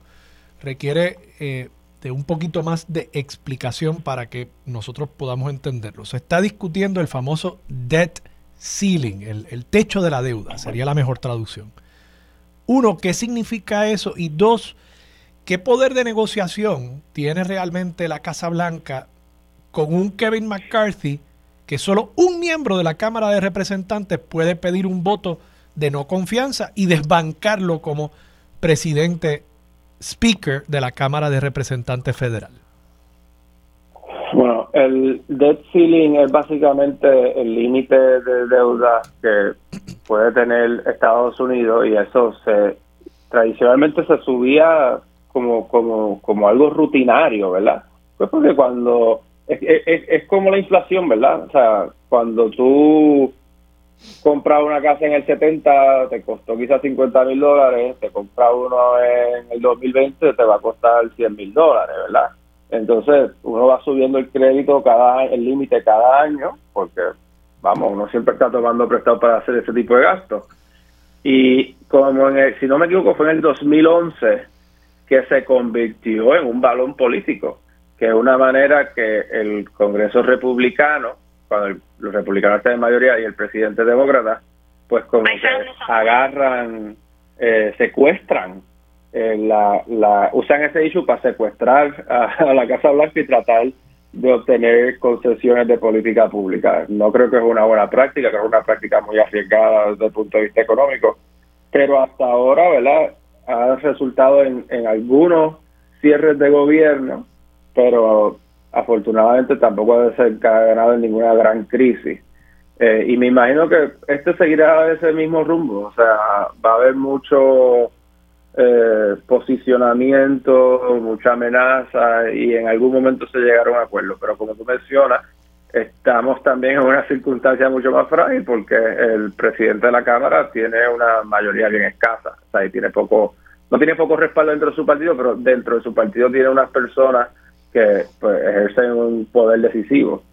requiere eh, de un poquito más de explicación para que nosotros podamos entenderlo. Se está discutiendo el famoso debt ceiling, el, el techo de la deuda, sería la mejor traducción. Uno, ¿qué significa eso? Y dos, ¿qué poder de negociación tiene realmente la Casa Blanca con un Kevin McCarthy que solo un miembro de la Cámara de Representantes puede pedir un voto de no confianza y desbancarlo como presidente speaker de la Cámara de Representantes Federal? Bueno, el debt ceiling es básicamente el límite de deuda que puede tener Estados Unidos y eso se tradicionalmente se subía como como como algo rutinario, ¿verdad? Pues porque cuando es, es, es como la inflación, ¿verdad? O sea, cuando tú compras una casa en el 70 te costó quizás 50 mil dólares, te compras uno en el 2020 te va a costar 100 mil dólares, ¿verdad? Entonces uno va subiendo el crédito cada el límite cada año porque vamos, uno siempre está tomando prestado para hacer ese tipo de gastos. Y como en el, si no me equivoco, fue en el 2011 que se convirtió en un balón político, que es una manera que el Congreso republicano, cuando los republicanos están en mayoría y el presidente demócrata, pues como que agarran, eh, secuestran, eh, la, la, usan ese issue para secuestrar a, a la Casa Blanca y tratar de obtener concesiones de política pública. No creo que es una buena práctica, creo que es una práctica muy arriesgada desde el punto de vista económico, pero hasta ahora, ¿verdad? Ha resultado en, en algunos cierres de gobierno, pero afortunadamente tampoco ha desencadenado en ninguna gran crisis. Eh, y me imagino que este seguirá ese mismo rumbo, o sea, va a haber mucho eh, posicionamiento, mucha amenaza y en algún momento se llegará a un acuerdo. Pero como tú mencionas, estamos también en una circunstancia mucho más frágil porque el presidente de la Cámara tiene una mayoría bien escasa, o sea, y tiene poco, no tiene poco respaldo dentro de su partido, pero dentro de su partido tiene unas personas que pues, ejercen un poder decisivo.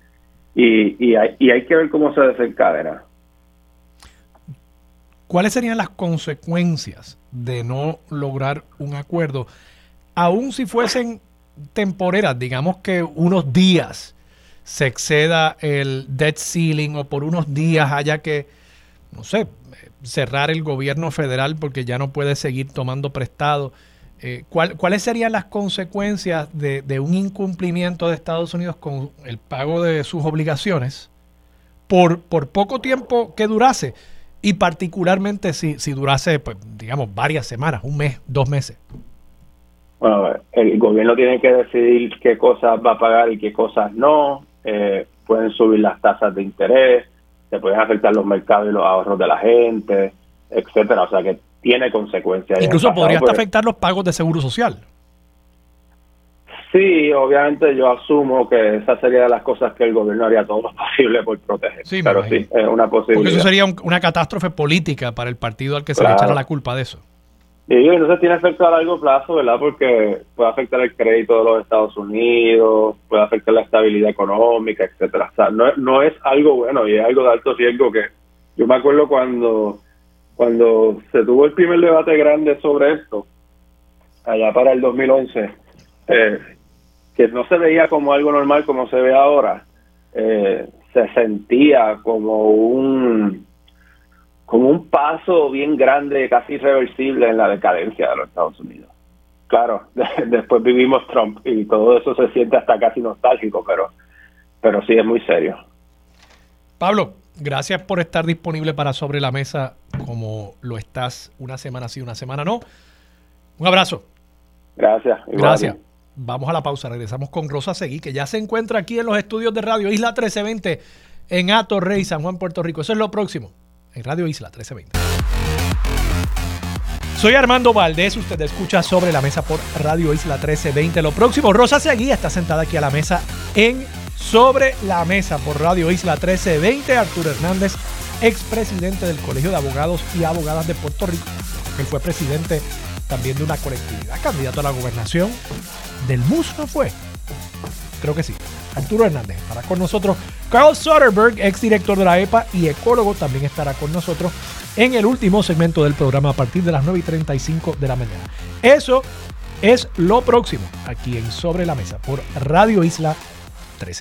Y, y, hay, y hay que ver cómo se desencadena. ¿Cuáles serían las consecuencias de no lograr un acuerdo, aun si fuesen temporeras, digamos que unos días se exceda el debt ceiling o por unos días haya que, no sé, cerrar el gobierno federal porque ya no puede seguir tomando prestado. Eh, ¿Cuáles serían las consecuencias de, de, un incumplimiento de Estados Unidos con el pago de sus obligaciones por, por poco tiempo que durase? Y particularmente si, si durase, pues, digamos, varias semanas, un mes, dos meses. Bueno, el gobierno tiene que decidir qué cosas va a pagar y qué cosas no. Eh, pueden subir las tasas de interés, se pueden afectar los mercados y los ahorros de la gente, etcétera. O sea que tiene consecuencias. Incluso podría hasta afectar los pagos de seguro social. Sí, obviamente yo asumo que esa sería de las cosas que el gobierno haría todo lo posible por proteger. Sí, pero sí, es una posibilidad. Porque eso sería una catástrofe política para el partido al que se le echara la culpa de eso. Y entonces tiene efecto a largo plazo, ¿verdad? Porque puede afectar el crédito de los Estados Unidos, puede afectar la estabilidad económica, etcétera. O sea, no, no es algo bueno y es algo de alto riesgo que yo me acuerdo cuando cuando se tuvo el primer debate grande sobre esto, allá para el 2011, eh, que no se veía como algo normal como se ve ahora, eh, se sentía como un como un paso bien grande, casi irreversible en la decadencia de los Estados Unidos. Claro, después vivimos Trump y todo eso se siente hasta casi nostálgico, pero, pero sí es muy serio. Pablo, gracias por estar disponible para Sobre la Mesa como lo estás una semana sí, una semana no. Un abrazo. Gracias. Gracias. Vamos a la pausa, regresamos con Rosa Seguí, que ya se encuentra aquí en los estudios de Radio Isla 1320 en Ato Rey, San Juan, Puerto Rico. Eso es lo próximo, en Radio Isla 1320. Soy Armando Valdés, usted escucha sobre la mesa por Radio Isla 1320. Lo próximo, Rosa Seguí está sentada aquí a la mesa en Sobre la Mesa por Radio Isla 1320. Arturo Hernández, expresidente del Colegio de Abogados y Abogadas de Puerto Rico. Él fue presidente también de una colectividad, candidato a la gobernación del MUS, ¿no fue? Creo que sí. Arturo Hernández estará con nosotros. Carl Soderberg, exdirector de la EPA y ecólogo, también estará con nosotros en el último segmento del programa a partir de las 9 y 35 de la mañana. Eso es lo próximo aquí en Sobre la Mesa por Radio Isla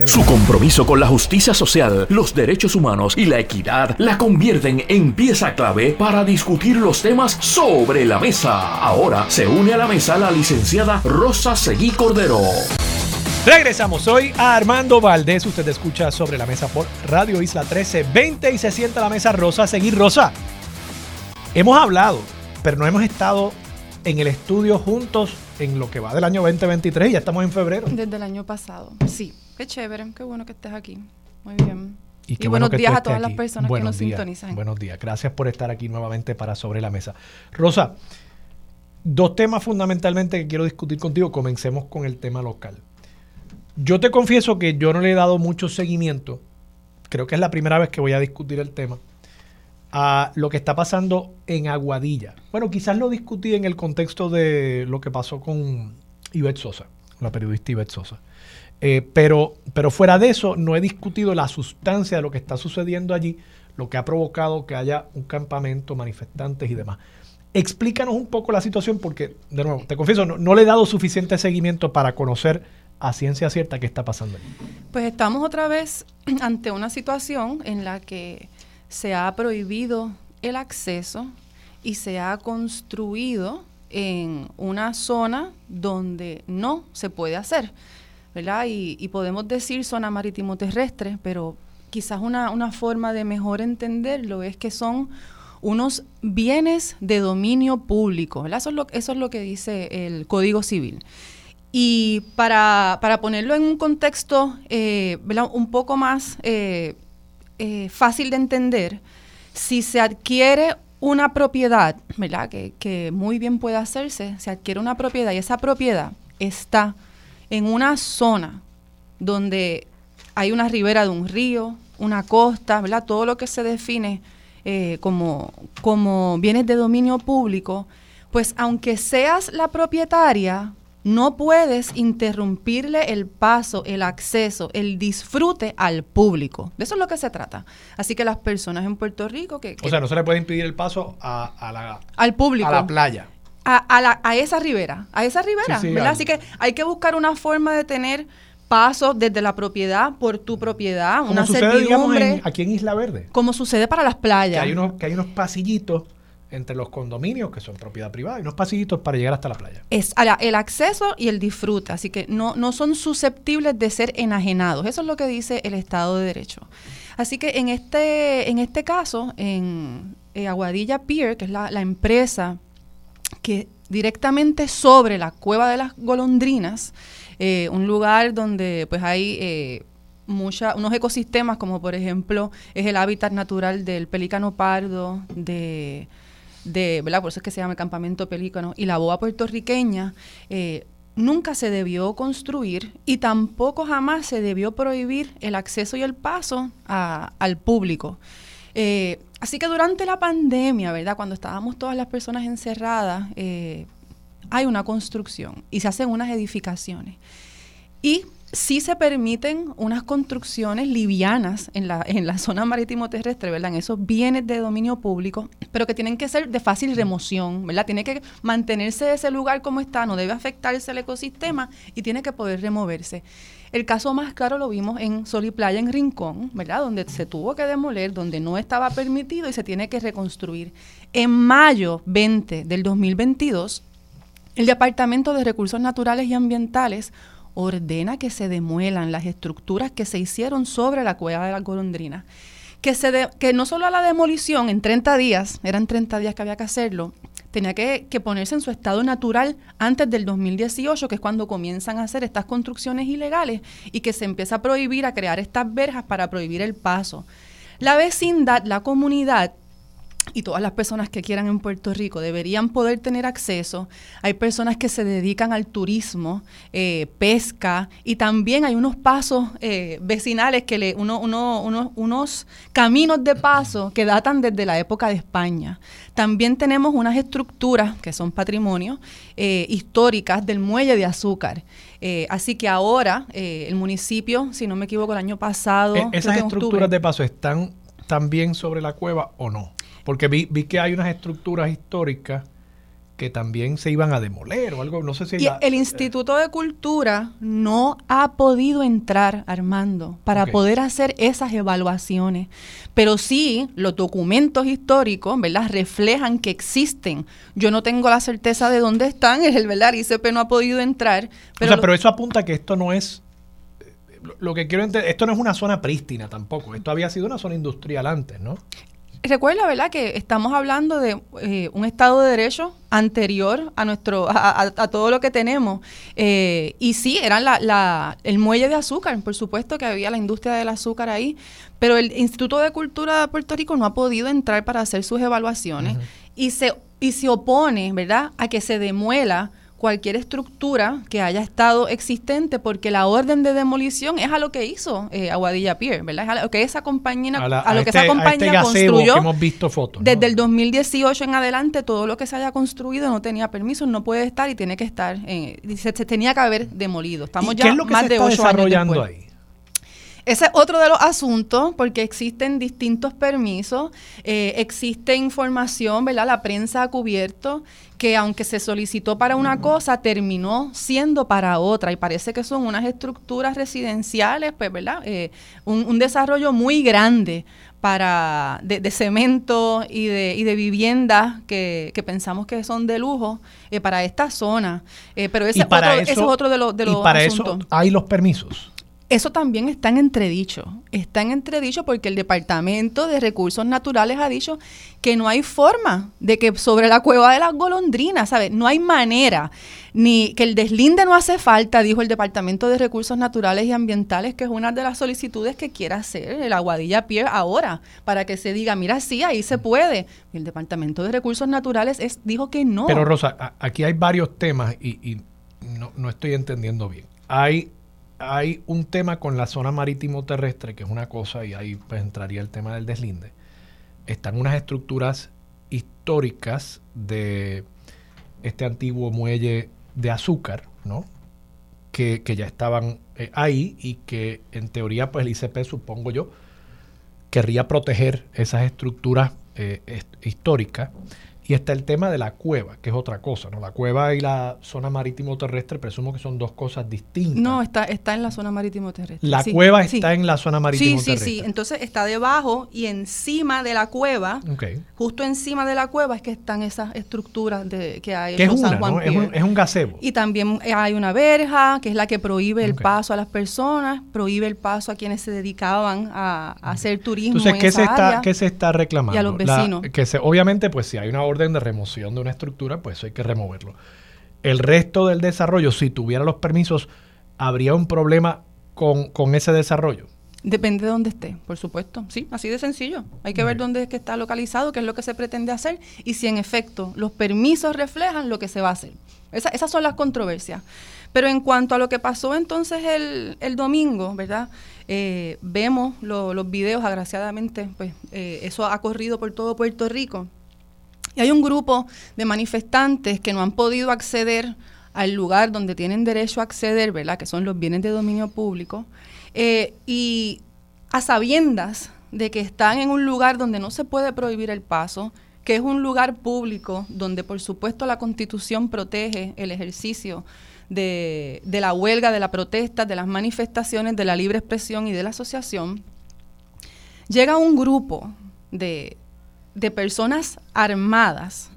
su compromiso con la justicia social, los derechos humanos y la equidad la convierten en pieza clave para discutir los temas sobre la mesa. Ahora se une a la mesa la licenciada Rosa Seguí Cordero. Regresamos hoy a Armando Valdés. Usted escucha sobre la mesa por Radio Isla 1320 y se sienta a la mesa Rosa Seguí Rosa. Hemos hablado, pero no hemos estado en el estudio juntos en lo que va del año 2023 y ya estamos en febrero. Desde el año pasado, sí. Qué chévere, qué bueno que estés aquí. Muy bien. Y, buenos días a todas las personas que nos sintonizan. Buenos días. Gracias por estar aquí nuevamente para Sobre la Mesa. Rosa, dos temas fundamentalmente que quiero discutir contigo. Comencemos con el tema local. Yo te confieso que yo no le he dado mucho seguimiento. Creo que es la primera vez que voy a discutir el tema a lo que está pasando en Aguadilla. Bueno, quizás lo discutí en el contexto de lo que pasó con Ivette Sosa, la periodista Ivette Sosa. Eh, pero, pero fuera de eso, no he discutido la sustancia de lo que está sucediendo allí, lo que ha provocado que haya un campamento, manifestantes y demás. Explícanos un poco la situación porque, de nuevo, te confieso, no, le he dado suficiente seguimiento para conocer a ciencia cierta qué está pasando. Pues estamos otra vez ante una situación en la que se ha prohibido el acceso y se ha construido en una zona donde no se puede hacer. ¿verdad? Y, podemos decir zona marítimo terrestre, pero quizás una, una forma de mejor entenderlo es que son unos bienes de dominio público. Eso, es lo, eso es lo que dice el Código Civil. Y para, para ponerlo en un contexto eh, un poco más eh, eh, fácil de entender, si se adquiere una propiedad, ¿verdad? Que, muy bien puede hacerse, se adquiere una propiedad y esa propiedad está en una zona donde hay una ribera de un río, una costa, ¿verdad? Todo lo que se define eh, como, como bienes de dominio público, pues aunque seas la propietaria, no puedes interrumpirle el paso, el acceso, el disfrute al público. De eso es lo que se trata. Así que las personas en Puerto Rico que... o sea, no se le puede impedir el paso a, la, al público. A la playa. A, la, a esa ribera, a esa ribera, ¿verdad? Así que hay que buscar una forma de tener pasos desde la propiedad por tu propiedad, una servidumbre. aquí en Isla Verde. Como sucede para las playas. Que hay, unos, que hay unos pasillitos entre los condominios, que son propiedad privada, y unos pasillitos para llegar hasta la playa. Es el acceso y el disfrute, así que no, no son susceptibles de ser enajenados. Eso es lo que dice el Estado de Derecho. Así que en este, en este caso, en eh, Aguadilla Pier, que es la, la empresa que directamente sobre la cueva de las golondrinas, eh, un lugar donde pues hay eh, mucha, unos ecosistemas como por ejemplo es el hábitat natural del pelícano pardo, de, de ¿verdad? Por eso es que se llama el campamento pelícano, y la boa puertorriqueña, eh, nunca se debió construir y tampoco jamás se debió prohibir el acceso y el paso al público. así que durante la pandemia, ¿verdad? Cuando estábamos todas las personas encerradas, hay una construcción y se hacen unas edificaciones. Y sí se permiten unas construcciones livianas en la, en la zona marítimo terrestre, ¿verdad? En esos bienes de dominio público, pero que tienen que ser de fácil remoción, ¿verdad? Tiene que mantenerse ese lugar como está, no debe afectarse el ecosistema y tiene que poder removerse. El caso más claro lo vimos en Sol y Playa en Rincón, ¿verdad? Donde se tuvo que demoler, donde no estaba permitido y se tiene que reconstruir. En mayo 20 del 2022, el Departamento de Recursos Naturales y Ambientales ordena que se demuelan las estructuras que se hicieron sobre la cueva de la golondrina. Que, se que no solo a la demolición en 30 días, eran 30 días que había que hacerlo, tenía que, que, ponerse en su estado natural antes del 2018, que es cuando comienzan a hacer estas construcciones ilegales y que se empieza a prohibir, a crear estas verjas para prohibir el paso. La vecindad, la comunidad, y todas las personas que quieran en Puerto Rico deberían poder tener acceso. Hay personas que se dedican al turismo, eh, pesca y también hay unos pasos eh, vecinales, que le, uno, uno, unos caminos de paso que datan desde la época de España. También tenemos unas estructuras que son patrimonio eh, históricas del muelle de azúcar. así que ahora el municipio, si no me equivoco, el año pasado... ¿Esas estructuras de paso están también sobre la cueva o no? Porque vi, vi que hay unas estructuras históricas que también se iban a demoler o algo, no sé si... Y el Instituto de Cultura no ha podido entrar, Armando, para poder hacer esas evaluaciones, pero sí los documentos históricos, ¿verdad?, reflejan que existen. Yo no tengo la certeza de dónde están, es el verdad, ICP no ha podido entrar. Pero, pero eso apunta que esto no es... Lo que quiero entender, esto no es una zona prístina tampoco, esto había sido una zona industrial antes, ¿no? Recuerda, ¿verdad?, que estamos hablando de eh, un Estado de Derecho anterior a nuestro a, todo lo que tenemos. Eh, y sí, era la, el muelle de azúcar, por supuesto que había la industria del azúcar ahí, pero el Instituto de Cultura de Puerto Rico no ha podido entrar para hacer sus evaluaciones y, se, y se opone, ¿verdad?, a que se demuela cualquier estructura que haya estado existente, porque la orden de demolición es a lo que hizo eh, Aguadilla Pier, ¿verdad? Es a lo que esa compañía, a, lo que esa este, compañía este construyó. hemos visto fotos. Desde el 2018 en adelante, todo lo que se haya construido no tenía permiso, no puede estar y tiene que estar, eh, se, tenía que haber demolido. Estamos ya más de ocho años después. ahí? Ese es otro de los asuntos, porque existen distintos permisos, eh, existe información, ¿verdad? La prensa ha cubierto que aunque se solicitó para una cosa, terminó siendo para otra. Y parece que son unas estructuras residenciales, pues, ¿verdad? Eh, un, desarrollo muy grande para de, cemento y de, y de viviendas que, que, pensamos que son de lujo eh, para esta zona. Eh, pero ese, otro, ese, es otro de, los de los y para eso hay los permisos. Eso también está en entredicho. Está en entredicho porque el Departamento de Recursos Naturales ha dicho que no hay forma de que sobre la cueva de las golondrinas, ¿sabes? No hay manera, ni que el deslinde no hace falta, dijo el Departamento de Recursos Naturales y Ambientales, que es una de las solicitudes que quiere hacer el Aguadilla Pier ahora, para que se diga, mira, sí, ahí se puede. Y el Departamento de Recursos Naturales es, dijo que no. Pero Rosa, aquí hay varios temas y, no, no estoy entendiendo bien. Hay hay un tema con la zona marítimo terrestre, que es una cosa, y ahí pues entraría el tema del deslinde. Están unas estructuras históricas de este antiguo muelle de azúcar, ¿no? Que, ya estaban eh, ahí y que en teoría, pues el ICP, supongo yo, querría proteger esas estructuras eh, históricas y está el tema de la cueva, que es otra cosa, ¿no? La cueva y la zona marítimo terrestre presumo que son dos cosas distintas. No, está, está en la zona marítimo terrestre. La cueva está en la zona marítimo terrestre. Sí, sí, sí. Entonces está debajo y encima de la cueva, justo encima de la cueva es que están esas estructuras de, que hay en es, San Juan es, un, es, un, gazebo. Y también hay una verja, que es la que prohíbe el paso a las personas, prohíbe el paso a quienes se dedicaban a, hacer turismo Entonces, ¿qué, se está, ¿qué se está reclamando? Y a los vecinos. que se, obviamente, pues si hay una orden de remoción de una estructura, pues hay que removerlo. El resto del desarrollo, si tuviera los permisos, ¿habría un problema con, ese desarrollo? Depende de dónde esté, por supuesto. Sí, así de sencillo. Hay que ver dónde es que está localizado, qué es lo que se pretende hacer y si en efecto los permisos reflejan lo que se va a hacer. esas son las controversias. Pero en cuanto a lo que pasó entonces el, domingo, ¿verdad? Eh, vemos los videos, agraciadamente, pues eh, eso ha corrido por todo Puerto Rico. Y hay un grupo de manifestantes que no han podido acceder al lugar donde tienen derecho a acceder, ¿verdad? Que son los bienes de dominio público. Eh, y a sabiendas de que están en un lugar donde no se puede prohibir el paso, que es un lugar público donde por supuesto la constitución protege el ejercicio de, de la huelga, de la protesta, de las manifestaciones, de la libre expresión y de la asociación, llega un grupo de, de personas armadas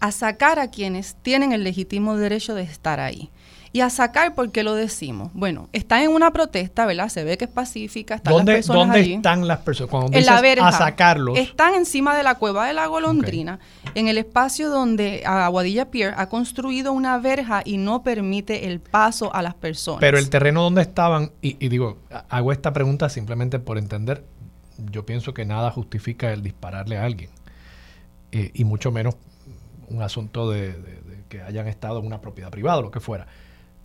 a sacar a quienes tienen el legítimo derecho de estar ahí. Y a sacar, ¿por qué lo decimos? Bueno, están en una protesta, ¿verdad? Se ve que es pacífica, están ¿Dónde, las personas ¿Dónde están las personas? Cuando en la verja, a sacarlos. Están encima de la cueva de la golondrina, en el espacio donde Aguadilla Pier ha construido una verja y no permite el paso a las personas. Pero el terreno donde estaban, y, y digo, hago esta pregunta simplemente por entender, yo pienso que nada justifica el dispararle a alguien. Eh, y mucho menos un asunto de, que hayan estado en una propiedad privada lo que fuera.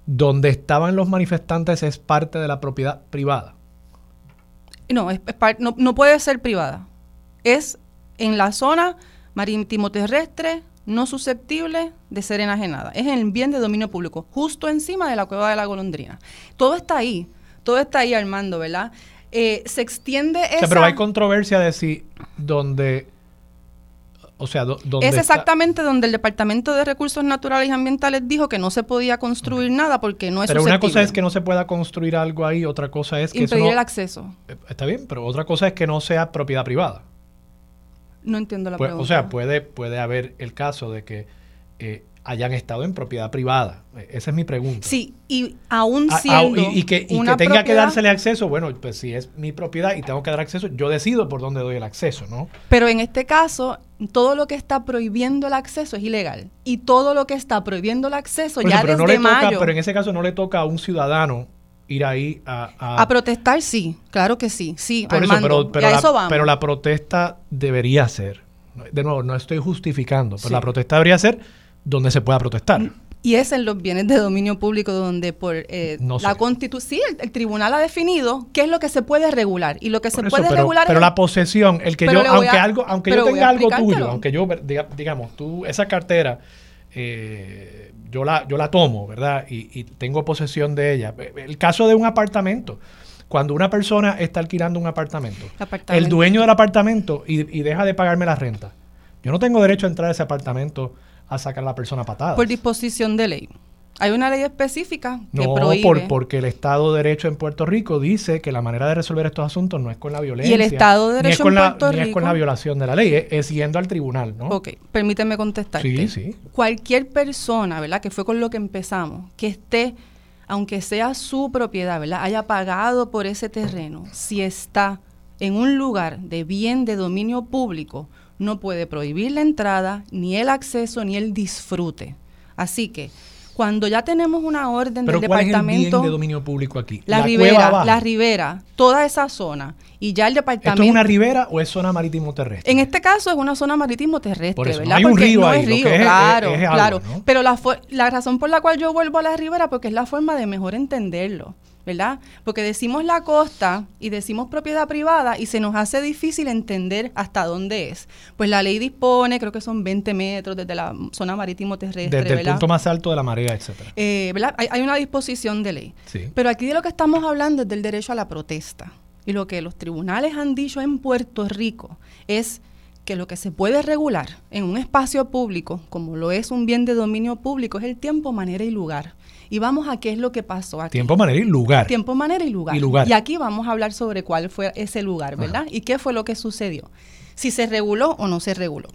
Donde estaban los manifestantes es parte de la propiedad privada. No, es, no, no, puede ser privada. Es en la zona marítimo terrestre no susceptible de ser enajenada. Es en el bien de dominio público, justo encima de la cueva de la golondrina. Todo está ahí, todo está ahí Armando, ¿verdad? Eh, se extiende esa... pero hay controversia de si donde... O sea, donde es exactamente donde el Departamento de Recursos Naturales y Ambientales dijo que no se podía construir nada porque no es Pero una cosa es que no se pueda construir algo ahí, otra cosa es que impedir el acceso. Eh, está bien, pero otra cosa es que no sea propiedad privada. No entiendo la pregunta. O sea, puede, puede haber el caso de que eh, hayan estado en propiedad privada. Esa es mi pregunta. Sí, y aún siendo y, que, tenga que dársele acceso, bueno, pues si es mi propiedad y tengo que dar acceso, yo decido por dónde doy el acceso, ¿no? Pero en este caso, todo lo que está prohibiendo el acceso es ilegal. Y todo lo que está prohibiendo el acceso ya pero desde no mayo... pero en ese caso no le toca a un ciudadano ir ahí a... A, protestar, sí, claro que sí, sí, Armando, pero, la, eso vamos. pero la protesta debería ser, de nuevo, no estoy justificando, pero la protesta debería ser donde se pueda protestar. Y es en los bienes de dominio público donde por eh, la constitución, sí, el, tribunal ha definido qué es lo que se puede regular y lo que se puede regular. Pero la posesión, el que yo, aunque algo, aunque yo tenga algo tuyo, aunque yo, digamos, tú esa cartera, eh, yo la, yo la tomo, ¿verdad? Y, tengo posesión de ella. El caso de un apartamento cuando una persona está alquilando un apartamento, el dueño del apartamento y, y, deja de pagarme la renta, yo no tengo derecho a entrar a ese apartamento a sacar a la persona patada. Por disposición de ley. Hay una ley específica que no, prohíbe. Por, porque el Estado de Derecho en Puerto Rico dice que la manera de resolver estos asuntos no es con la violencia. Y el Estado de Derecho en la, Puerto ni es con Rico- la violación de la ley, es, es yendo al tribunal, ¿no? Ok, permíteme contestarte. Sí, sí. Cualquier persona, ¿verdad? Que fue con lo que empezamos, que esté, aunque sea su propiedad, ¿verdad? Haya pagado por ese terreno, si está en un lugar de bien de dominio público, no puede prohibir la entrada, ni el acceso, ni el disfrute. Así que, cuando ya tenemos una orden Pero del ¿cuál es el departamento... bien de dominio público aquí? La, ribera, la ribera, toda esa zona. Y ya el departamento... ¿Esto es una ribera o es zona marítimo terrestre? En este caso es una zona marítimo terrestre, Por eso, no ¿verdad? hay un Porque río no ahí, es río, claro, es- es agua, claro. ¿no? Pero la, la razón por la cual yo vuelvo a la ribera, porque es la forma de mejor entenderlo, ¿verdad? Porque decimos la costa y decimos propiedad privada y se nos hace difícil entender hasta dónde es. Pues la ley dispone, creo que son 20 metros desde la zona marítimo terrestre, Desde el punto más alto de la marea, etcétera. Eh, ¿verdad? Hay, hay una disposición de ley. Sí. Pero aquí de lo que estamos hablando es del derecho a la protesta. Y lo que los tribunales han dicho en Puerto Rico es que lo que se puede regular en un espacio público, como lo es un bien de dominio público, es el tiempo, manera y lugar. Y vamos a qué es lo que pasó aquí. Tiempo, manera y lugar. Tiempo, manera y lugar. Y lugar. aquí vamos a hablar sobre cuál fue ese lugar, ¿verdad? Y qué fue lo que sucedió. Si se reguló o no se reguló.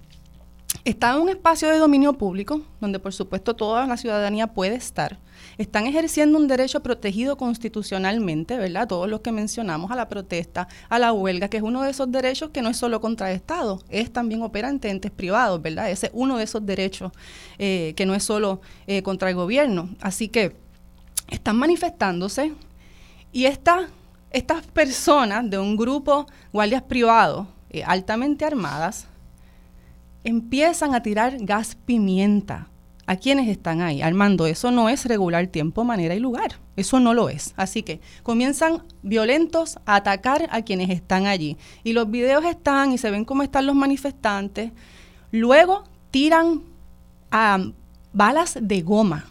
Está en un espacio de dominio público, donde por supuesto toda la ciudadanía puede estar. Están ejerciendo un derecho protegido constitucionalmente, ¿verdad? Todos los que mencionamos, a la protesta, a la huelga, que es uno de esos derechos que no es solo contra el Estado, es también operante entes privados, ¿verdad? Ese es uno de esos derechos eh, que no es solo eh, contra el gobierno. Así que están manifestándose y esta- estas personas de un grupo guardias privados eh, altamente armadas empiezan a tirar gas pimienta a quienes están ahí. Armando, eso no es regular tiempo, manera y lugar. Eso no lo es. Así que comienzan violentos a atacar a quienes están allí. Y los videos están y se ven cómo están los manifestantes. Luego tiran balas de goma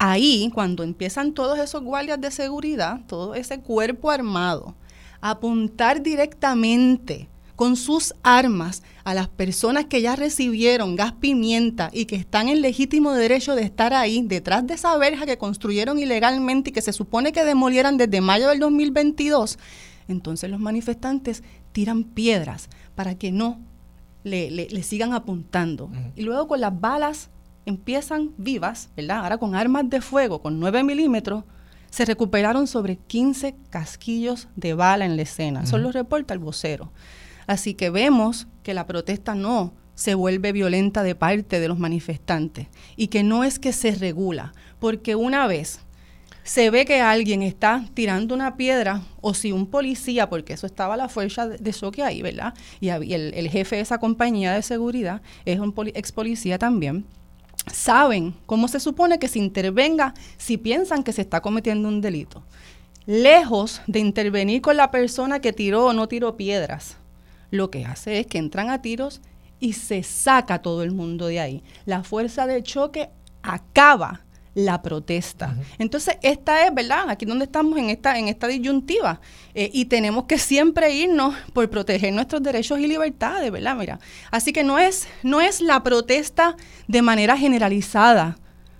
ahí, cuando empiezan todos esos guardias de seguridad, todo ese cuerpo armado, a apuntar directamente con sus armas a las personas que ya recibieron gas pimienta y que están en legítimo derecho de estar ahí, detrás de esa verja que construyeron ilegalmente y que se supone que demolieran desde mayo del 2022, entonces los manifestantes tiran piedras para que no le, le- le sigan apuntando. Y luego con las balas empiezan vivas, ¿verdad? Ahora con armas de fuego, con 9 milímetros, se recuperaron sobre 15 casquillos de bala en la escena. Eso lo reporta el vocero. Así que vemos que la protesta no se vuelve violenta de parte de los manifestantes y que no es que se regula, porque una vez se ve que alguien está tirando una piedra o si un policía, porque eso estaba la fuerza de, choque ahí, ¿verdad? Y el, el jefe de esa compañía de seguridad es un poli- ex policía también. Saben cómo se supone que se intervenga si piensan que se está cometiendo un delito. Lejos de intervenir con la persona que tiró o no tiró piedras, lo que hace es que entran a tiros y se saca todo el mundo de ahí. La fuerza de choque acaba la protesta. Entonces, esta es, ¿verdad? Aquí donde estamos en esta, en esta disyuntiva. Eh, y tenemos que siempre irnos por proteger nuestros derechos y libertades, ¿verdad? Mira. Así que no es, no es la protesta de manera generalizada.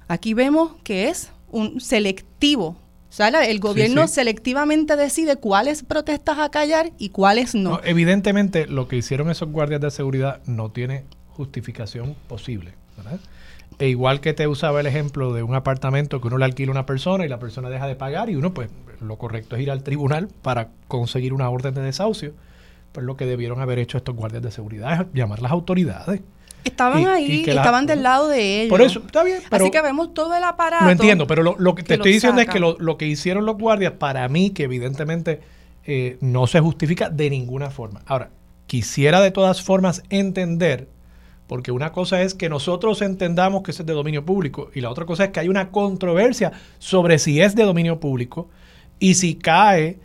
Aquí vemos que es un selectivo. O sea, el gobierno sí. selectivamente decide cuáles protestas a callar y cuáles no. No, evidentemente, lo que hicieron esos guardias de seguridad no tiene justificación posible. ¿verdad? E igual que te usaba el ejemplo de un apartamento que uno le alquila a una persona y la persona deja de pagar y uno, pues, lo correcto es ir al tribunal para conseguir una orden de desahucio. Pues lo que debieron haber hecho estos guardias de seguridad es llamar a las autoridades. Estaban y- ahí, y que la- estaban del lado de ellos. Por eso, está bien, pero- Así que vemos todo el aparato. Lo entiendo, pero lo, lo que que te estoy diciendo es que lo, lo que hicieron los guardias, para mí, que evidentemente eh, no se justifica de ninguna forma. Ahora, quisiera de todas formas entender, porque una cosa es que nosotros entendamos que es de dominio público y la otra cosa es que hay una controversia sobre si es de dominio público y si cae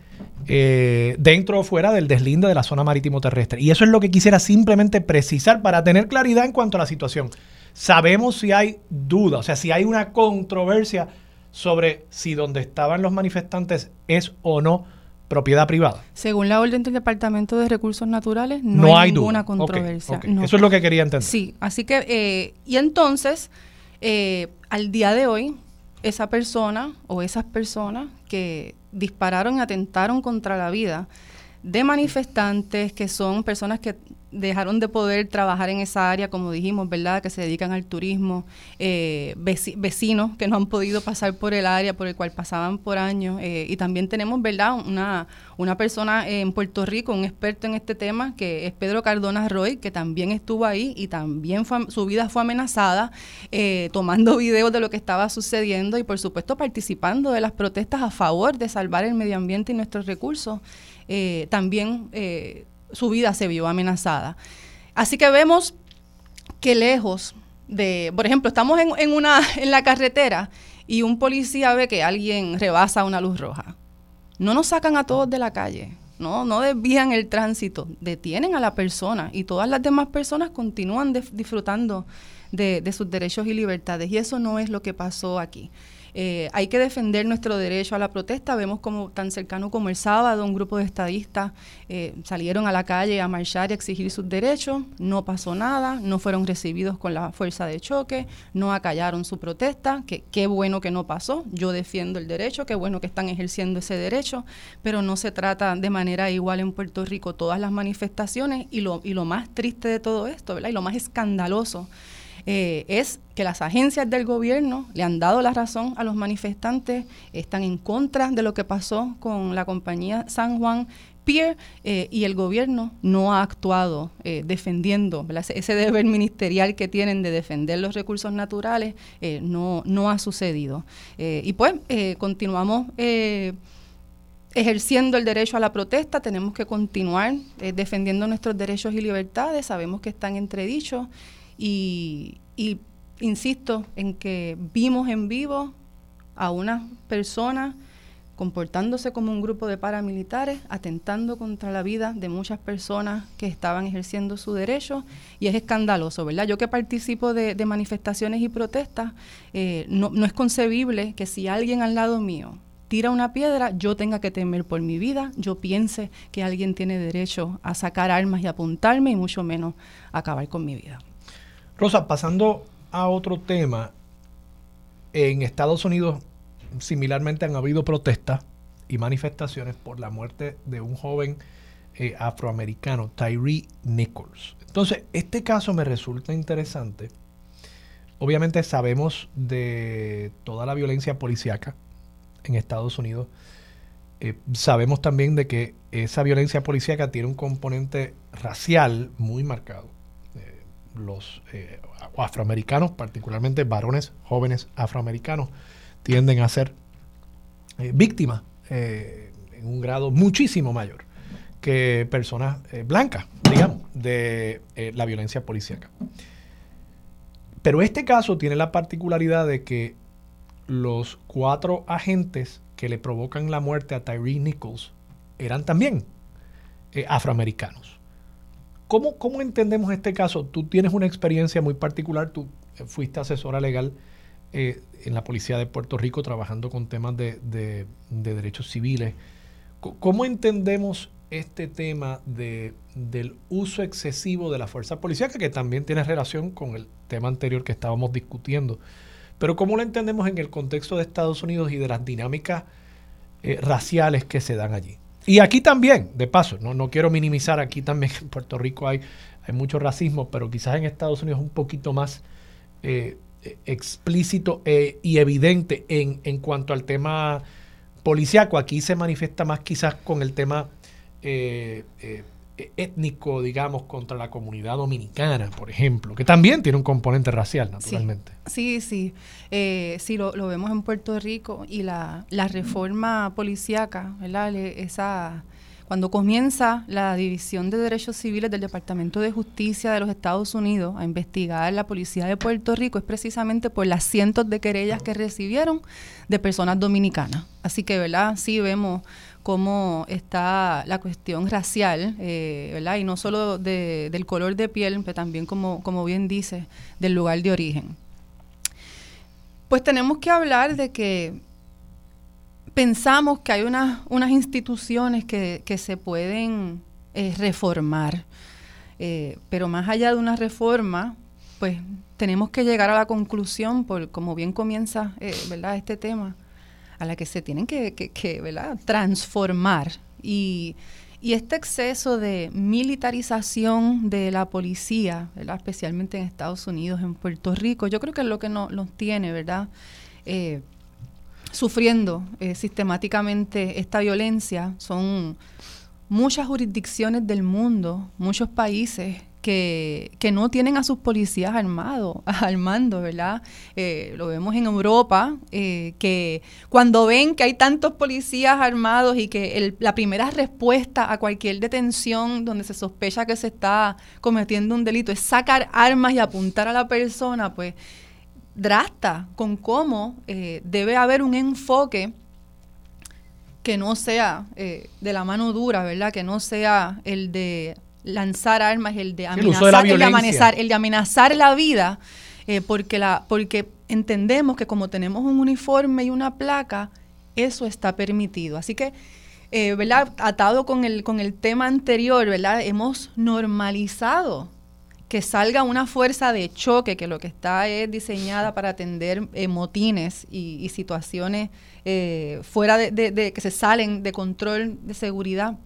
eh, dentro o fuera del deslinde de la zona marítimo terrestre. Y eso es lo que quisiera simplemente precisar para tener claridad en cuanto a la situación. Sabemos si hay duda, o sea, si hay una controversia sobre si donde estaban los manifestantes es o no propiedad privada. Según la orden del Departamento de Recursos Naturales, no, No, hay, hay ninguna duda. Controversia. no. Eso es lo que quería entender. Sí, así que, eh, y entonces, Eh, al día de hoy, esa persona o esas personas que dispararon y atentaron contra la vida de manifestantes, que son personas que dejaron de poder trabajar en esa área, como dijimos, ¿verdad? Que se dedican al turismo, eh, vecinos que no han podido pasar por el área por el cual pasaban por años. Eh, y también tenemos, ¿verdad? Una, una persona en Puerto Rico, un experto en este tema, que es Pedro Cardona Roy, que también estuvo ahí y también su vida fue amenazada, eh, tomando videos de lo que estaba sucediendo y, por supuesto, participando de las protestas a favor de salvar el medio ambiente y nuestros recursos. también su vida se vio amenazada. Así que vemos que lejos de, por ejemplo, estamos en, una, en la carretera y un policía ve que alguien rebasa una luz roja. No nos sacan a todos de la calle, no, no desvían el tránsito, detienen a la persona y todas las demás personas continúan disfrutando de, de sus derechos y libertades. Y eso no es lo que pasó aquí. Eh, hay que defender nuestro derecho a la protesta. Vemos como tan cercano como el sábado un grupo de estadistas eh, salieron a la calle a marchar y exigir sus derechos. No pasó nada, no fueron recibidos con la fuerza de choque, no acallaron su protesta. Que, qué bueno que no pasó. Yo defiendo el derecho, qué bueno que están ejerciendo ese derecho, pero no se trata de manera igual en Puerto Rico todas las manifestaciones y lo, y lo más triste de todo esto, ¿verdad? Y lo más escandaloso eh, es que las agencias del gobierno le han dado la razón a los manifestantes, están en contra de lo que pasó con la compañía San Juan Pier eh, y el gobierno no ha actuado eh, defendiendo ese deber ministerial que tienen de defender los recursos naturales, no, no ha sucedido. y pues continuamos ejerciendo el derecho a la protesta, tenemos que continuar defendiendo nuestros derechos y libertades, sabemos que están entredichos y, insisto en que vimos en vivo a una persona comportándose como un grupo de paramilitares, atentando contra la vida de muchas personas que estaban ejerciendo su derecho, y es escandaloso, ¿verdad? Yo que participo de, manifestaciones y protestas, eh, no es concebible que si alguien al lado mío tira una piedra, yo tenga que temer por mi vida, yo piense que alguien tiene derecho a sacar armas y apuntarme, y mucho menos acabar con mi vida. Rosa, pasando a otro tema, en Estados Unidos similarmente han habido protestas y manifestaciones por la muerte de un joven eh, afroamericano, Tyree Nichols. Entonces, este caso me resulta interesante. Obviamente sabemos de toda la violencia policíaca en Estados Unidos. Eh, sabemos también de que esa violencia policíaca tiene un componente racial muy marcado los eh, afroamericanos, particularmente varones jóvenes afroamericanos, tienden a ser eh, víctimas eh, en un grado muchísimo mayor que personas blancas, digamos, de la violencia policíaca. Pero este caso tiene la particularidad de que los cuatro agentes que le provocan la muerte a Tyree Nichols eran también afroamericanos. ¿Cómo, ¿Cómo entendemos este caso? Tú tienes una experiencia muy particular, tú eh, fuiste asesora legal eh, en la Policía de Puerto Rico trabajando con temas de, derechos civiles. ¿Cómo entendemos este tema de, del uso excesivo de la fuerza policial, que también tiene relación con el tema anterior que estábamos discutiendo? Pero ¿cómo lo entendemos en el contexto de Estados Unidos y de las dinámicas eh, raciales que se dan allí? Y aquí también, de paso, no, no quiero minimizar, aquí también en Puerto Rico hay, hay mucho racismo, pero quizás en Estados Unidos un poquito más eh, explícito eh, y evidente en, en, cuanto al tema policiaco. Aquí se manifiesta más quizás con el tema eh, étnico, digamos, contra la comunidad dominicana, por ejemplo, que también tiene un componente racial, naturalmente. Sí, sí, eh, sí, lo, vemos en Puerto Rico y la, la reforma policíaca, ¿verdad? Esa, cuando comienza la División de Derechos Civiles del Departamento de Justicia de los Estados Unidos a investigar la policía de Puerto Rico es precisamente por las cientos de querellas que recibieron de personas dominicanas. Así que, ¿verdad? Sí vemos cómo está la cuestión racial, eh, ¿verdad? Y no solo del color de piel, pero también, como, como bien dice, del lugar de origen. Pues tenemos que hablar de que pensamos que hay unas, unas instituciones que, se pueden eh, reformar, eh, pero más allá de una reforma, pues tenemos que llegar a la conclusión, por como bien comienza, ¿verdad? Este tema, a la que se tienen que. Transformar y este exceso de militarización de la policía, especialmente en Estados Unidos, en Puerto Rico, yo creo que es lo que nos, tiene, ¿verdad? Eh, sufriendo eh, sistemáticamente esta violencia. Son muchas jurisdicciones del mundo, muchos países que, no tienen a sus policías armados, al mando, ¿verdad? Eh, lo vemos en Europa, eh, que cuando ven que hay tantos policías armados y que la primera respuesta a cualquier detención donde se sospecha que se está cometiendo un delito es sacar armas y apuntar a la persona, pues drasta con cómo eh, debe haber un enfoque que no sea de la mano dura, ¿verdad? Que no sea el de lanzar armas, el de amenazar, el, de amenazar, el de amenazar la vida, eh, porque, la, porque entendemos que como tenemos un uniforme y una placa, eso está permitido. Así que, eh, ¿verdad? Atado con el, con el tema anterior, ¿verdad? Hemos normalizado que salga una fuerza de choque, que lo que está es diseñada para atender eh, motines y, situaciones fuera de, que se salen de control de seguridad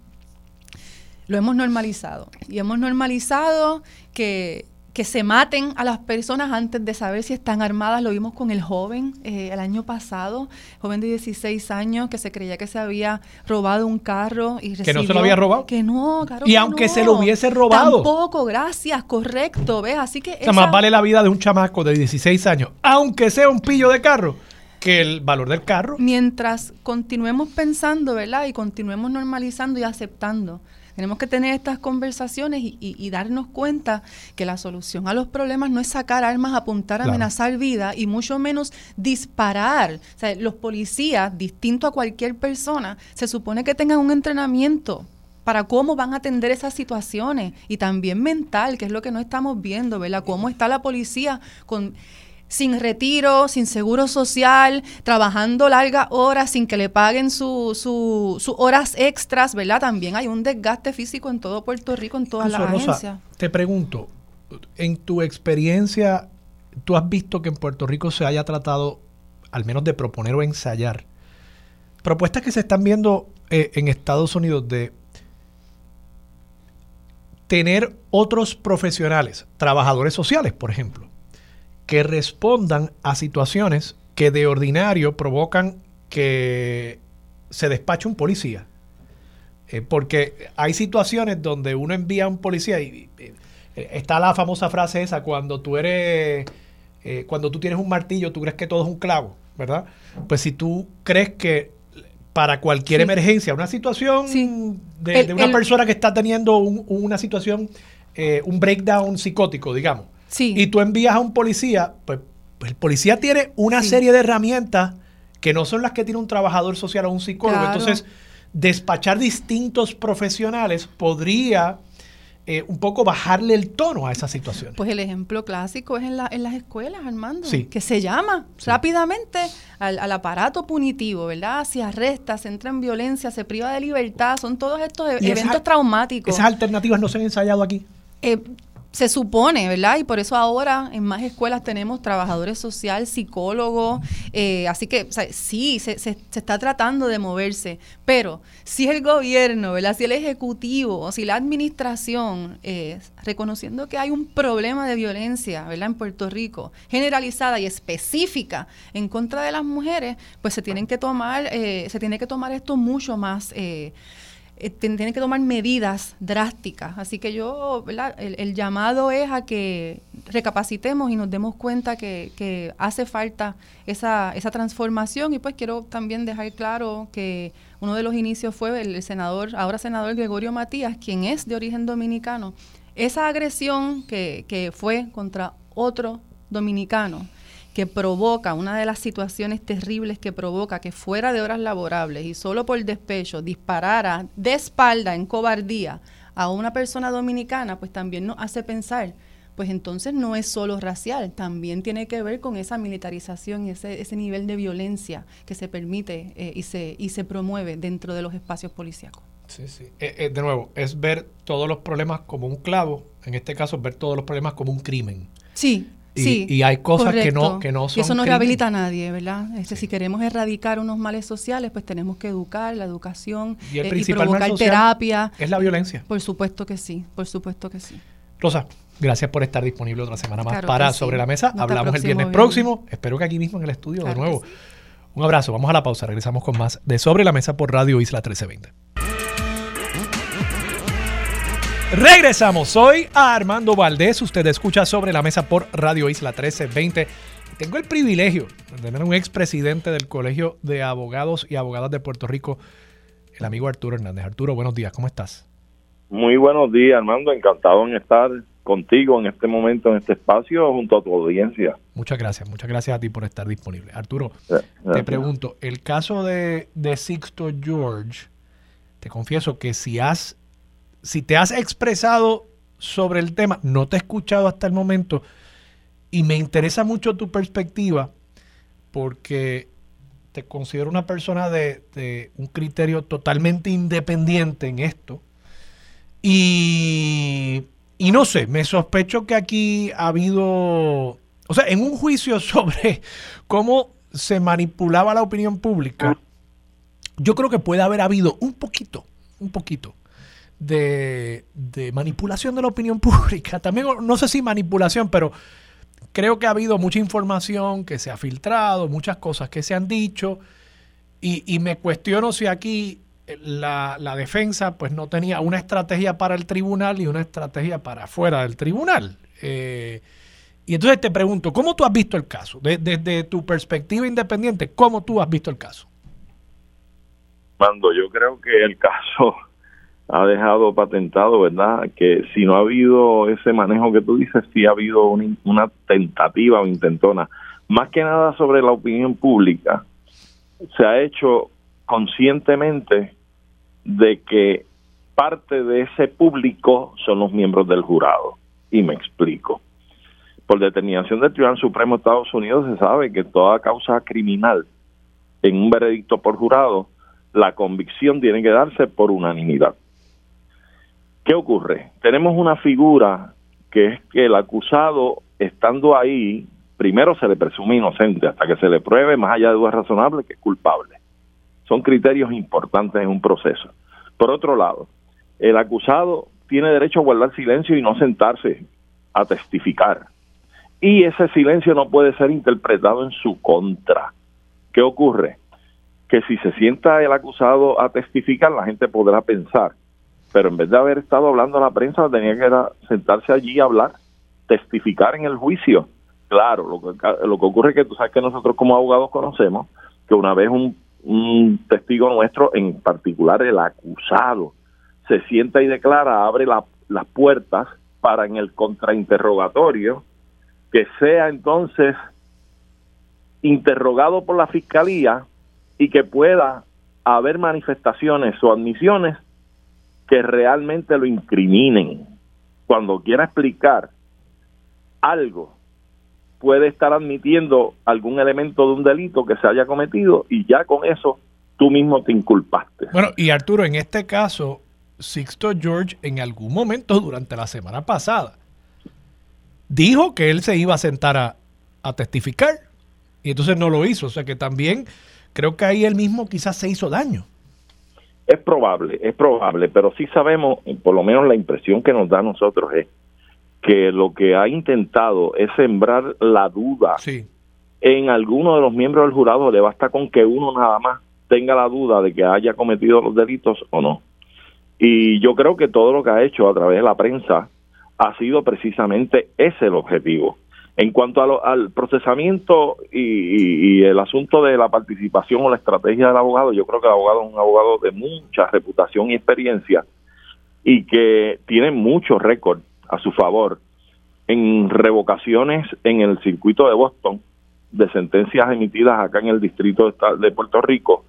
lo hemos normalizado. Y hemos normalizado que, se maten a las personas antes de saber si están armadas. Lo vimos con el joven eh, el año pasado, joven de 16 años que se creía que se había robado un carro y recibió, Que no se lo había robado. Que no, claro Y aunque se lo hubiese robado. Tampoco, gracias, correcto, ¿ves? Así que... O más vale la vida de un chamaco de 16 años, aunque sea un pillo de carro, que el valor del carro. Mientras continuemos pensando, ¿verdad? Y continuemos normalizando y aceptando tenemos que tener estas conversaciones y, darnos cuenta que la solución a los problemas no es sacar armas, apuntar, amenazar vida y mucho menos disparar. O sea, los policías, distinto a cualquier persona, se supone que tengan un entrenamiento para cómo van a atender esas situaciones y también mental, que es lo que no estamos viendo, ¿verdad? Cómo está la policía con sin retiro, sin seguro social, trabajando largas horas sin que le paguen sus su, horas extras, ¿verdad? También hay un desgaste físico en todo Puerto Rico, en todas las agencias. Te pregunto, en tu experiencia, ¿tú has visto que en Puerto Rico se haya tratado, al menos de proponer o ensayar, propuestas que se están viendo eh, en Estados Unidos de tener otros profesionales, trabajadores sociales, por ejemplo, que respondan a situaciones que de ordinario provocan que se despache un policía. Eh, porque hay situaciones donde uno envía a un policía y, eh, está la famosa frase esa, cuando tú eres, eh, cuando tú tienes un martillo, tú crees que todo es un clavo, ¿verdad? Pues si tú crees que para cualquier emergencia, una situación de, una persona que está teniendo una situación, un breakdown psicótico, digamos, y tú envías a un policía, pues, pues el policía tiene una serie de herramientas que no son las que tiene un trabajador social o un psicólogo. Entonces, despachar distintos profesionales podría eh, un poco bajarle el tono a esa situación. Pues el ejemplo clásico es en, la, en las escuelas, Armando, que se llama rápidamente al, aparato punitivo, ¿verdad? Se arresta, se entra en violencia, se priva de libertad, son todos estos eventos traumáticos. ¿Esas alternativas no se han ensayado aquí? Eh, se supone, ¿verdad? Y por eso ahora en más escuelas tenemos trabajadores sociales, psicólogos, eh, así que sí, se, se, está tratando de moverse, pero si el gobierno, ¿verdad? Si el ejecutivo, si la administración, eh, reconociendo que hay un problema de violencia, ¿verdad? En Puerto Rico, generalizada y específica en contra de las mujeres, pues se tienen que tomar, eh, se tiene que tomar esto mucho más eh, tienen que tomar medidas drásticas. Así que yo, El, llamado es a que recapacitemos y nos demos cuenta que, hace falta esa, esa, transformación. Y pues quiero también dejar claro que uno de los inicios fue el senador, ahora senador Gregorio Matías, quien es de origen dominicano. Esa agresión que, que fue contra otro dominicano que provoca, una de las situaciones terribles que provoca que fuera de horas laborables y solo por despecho disparara de espalda en cobardía a una persona dominicana, pues también nos hace pensar, pues entonces no es solo racial, también tiene que ver con esa militarización y ese, ese nivel de violencia que se permite eh, y, se, y se promueve dentro de los espacios policíacos. Sí, sí. Eh, eh, de nuevo, es ver todos los problemas como un clavo, en este caso ver todos los problemas como un crimen. Sí, Y, sí. y hay cosas que no, que no Y son. eso no rehabilita a nadie, ¿verdad? Este, Si queremos erradicar unos males sociales, pues tenemos que educar, la educación Y el eh, mal provocar terapia. Es la violencia. Por supuesto que sí, por supuesto que sí. Rosa, gracias por estar disponible otra semana más Claro para sí. Sobre la Mesa. Hasta Hablamos el viernes próximo. Espero que aquí mismo en el estudio Claro de nuevo. sí. Un abrazo. Vamos a la pausa. Regresamos con más de Sobre la Mesa por Radio Isla 1320. Regresamos. Soy Armando Valdés. Usted escucha Sobre la Mesa por Radio Isla 1320. Tengo el privilegio de tener un expresidente del Colegio de Abogados y Abogadas de Puerto Rico, el amigo Arturo Hernández. Arturo, buenos días. ¿Cómo estás? Muy buenos días, Armando. Encantado en estar contigo en este momento, en este espacio, junto a tu audiencia. Muchas gracias, muchas gracias a ti por estar disponible. Arturo, Eh, te pregunto, el caso de, de Sixto George, te confieso que si has, si te has expresado sobre el tema, no te he escuchado hasta el momento y me interesa mucho tu perspectiva porque te considero una persona de, un criterio totalmente independiente en esto. Y, y no sé, me sospecho que aquí ha habido, o sea, en un juicio sobre cómo se manipulaba la opinión pública, yo creo que puede haber habido un poquito, un poquito de, de manipulación de la opinión pública. También, no sé si manipulación, pero creo que ha habido mucha información que se ha filtrado, muchas cosas que se han dicho, y, y me cuestiono si aquí la, la defensa pues no tenía una estrategia para el tribunal y una estrategia para fuera del tribunal. Eh, y entonces te pregunto, ¿cómo tú has visto el caso? De- Desde tu perspectiva independiente, ¿cómo tú has visto el caso? Armando, yo creo que el caso ha dejado patentado, ¿verdad? Que si no ha habido ese manejo que tú dices, sí ha habido una, tentativa o intentona. Más que nada sobre la opinión pública, se ha hecho conscientemente de que parte de ese público son los miembros del jurado. Y me explico. Por determinación del Tribunal Supremo de Estados Unidos se sabe que toda causa criminal en un veredicto por jurado, la convicción tiene que darse por unanimidad. ¿Qué ocurre? Tenemos una figura que es que el acusado, estando ahí, primero se le presume inocente hasta que se le pruebe, más allá de duda razonable, que es culpable. Son criterios importantes en un proceso. Por otro lado, el acusado tiene derecho a guardar silencio y no sentarse a testificar. Y ese silencio no puede ser interpretado en su contra. ¿Qué ocurre? Que si se sienta el acusado a testificar, la gente podrá pensar, pero en vez de haber estado hablando a la prensa, tenía que sentarse allí a hablar, testificar en el juicio. Claro, lo que, lo que ocurre es que tú sabes que nosotros como abogados conocemos que una vez un, testigo nuestro, en particular el acusado, se sienta y declara, abre la- las puertas para en el contrainterrogatorio que sea entonces interrogado por la fiscalía y que pueda haber manifestaciones o admisiones que realmente lo incriminen. Cuando quiera explicar algo, puede estar admitiendo algún elemento de un delito que se haya cometido y ya con eso tú mismo te inculpaste. Bueno, y Arturo, en este caso, Sixto George en algún momento durante la semana pasada dijo que él se iba a sentar a, a testificar y entonces no lo hizo. O sea que también creo que ahí él mismo quizás se hizo daño. Es probable, es probable, pero sí sabemos, por lo menos la impresión que nos da a nosotros es que lo que ha intentado es sembrar la duda Sí. en alguno de los miembros del jurado, le basta con que uno nada más tenga la duda de que haya cometido los delitos o no. Y yo creo que todo lo que ha hecho a través de la prensa ha sido precisamente ese el objetivo. En cuanto a lo- al procesamiento y, y- y el asunto de la participación o la estrategia del abogado, yo creo que el abogado es un abogado de mucha reputación y experiencia y que tiene mucho récord a su favor en revocaciones en el circuito de Boston de sentencias emitidas acá en el distrito de Puerto Rico.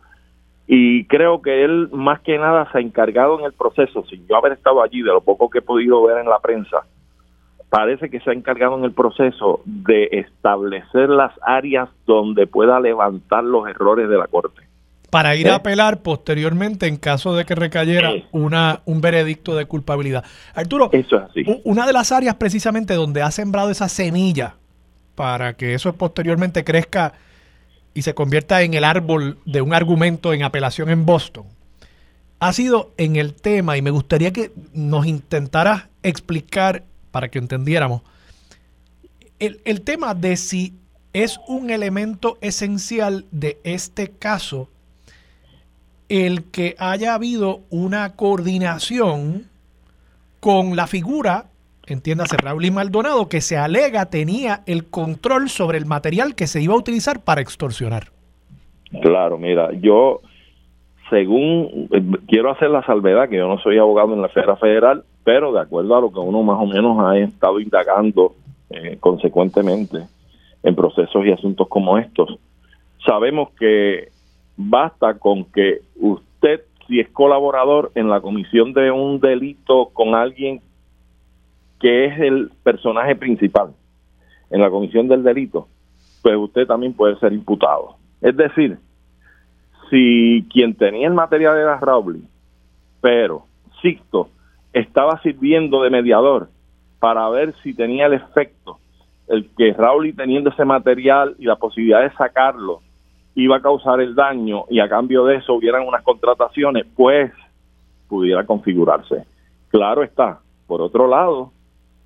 Y creo que él más que nada se ha encargado en el proceso, sin yo haber estado allí, de lo poco que he podido ver en la prensa, parece que se ha encargado en el proceso de establecer las áreas donde pueda levantar los errores de la Corte. Para ir a ¿Eh? apelar posteriormente en caso de que recayera Sí. una, un veredicto de culpabilidad. Arturo, Eso es así. una de las áreas precisamente donde ha sembrado esa semilla para que eso posteriormente crezca y se convierta en el árbol de un argumento en apelación en Boston, ha sido en el tema, y me gustaría que nos intentaras explicar para que entendiéramos, el, el tema de si es un elemento esencial de este caso el que haya habido una coordinación con la figura, entiéndase Raúl y Maldonado, que se alega tenía el control sobre el material que se iba a utilizar para extorsionar. Claro, mira, yo según eh, quiero hacer la salvedad que yo no soy abogado en la esfera federal, pero de acuerdo a lo que uno más o menos ha estado indagando eh, consecuentemente en procesos y asuntos como estos, sabemos que basta con que usted, si es colaborador en la comisión de un delito con alguien que es el personaje principal en la comisión del delito, pues usted también puede ser imputado. Es decir, si quien tenía el material era Rowley, pero Sixto estaba sirviendo de mediador para ver si tenía el efecto, el que Rowley teniendo ese material y la posibilidad de sacarlo iba a causar el daño y a cambio de eso hubieran unas contrataciones, pues pudiera configurarse. Claro está. Por otro lado,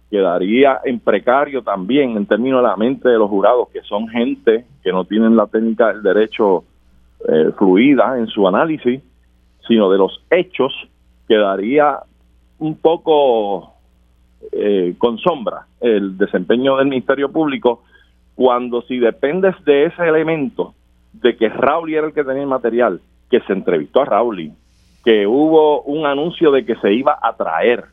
quedaría en precario también en términos de la mente de los jurados, que son gente que no tienen la técnica del derecho eh, fluida en su análisis, sino de los hechos, quedaría un poco eh, con sombra el desempeño del Ministerio Público cuando si dependes de ese elemento, de que Rowley era el que tenía el material, que se entrevistó a Rowley, que hubo un anuncio de que se iba a traer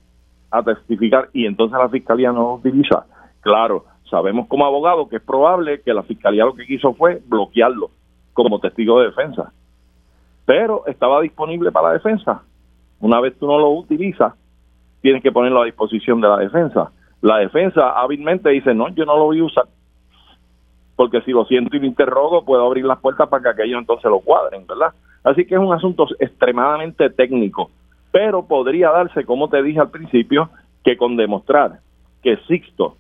a testificar y entonces la fiscalía no lo utiliza. Claro, sabemos como abogado que es probable que la fiscalía lo que quiso fue bloquearlo como testigo de defensa. Pero estaba disponible para la defensa. Una vez tú no lo utilizas, tienes que ponerlo a disposición de la defensa. La defensa hábilmente dice, no, yo no lo voy a usar. Porque si lo siento y lo interrogo, puedo abrir las puertas para que aquellos entonces lo cuadren, ¿verdad? Así que es un asunto extremadamente técnico pero podría darse, como te dije al principio, que con demostrar que Sixto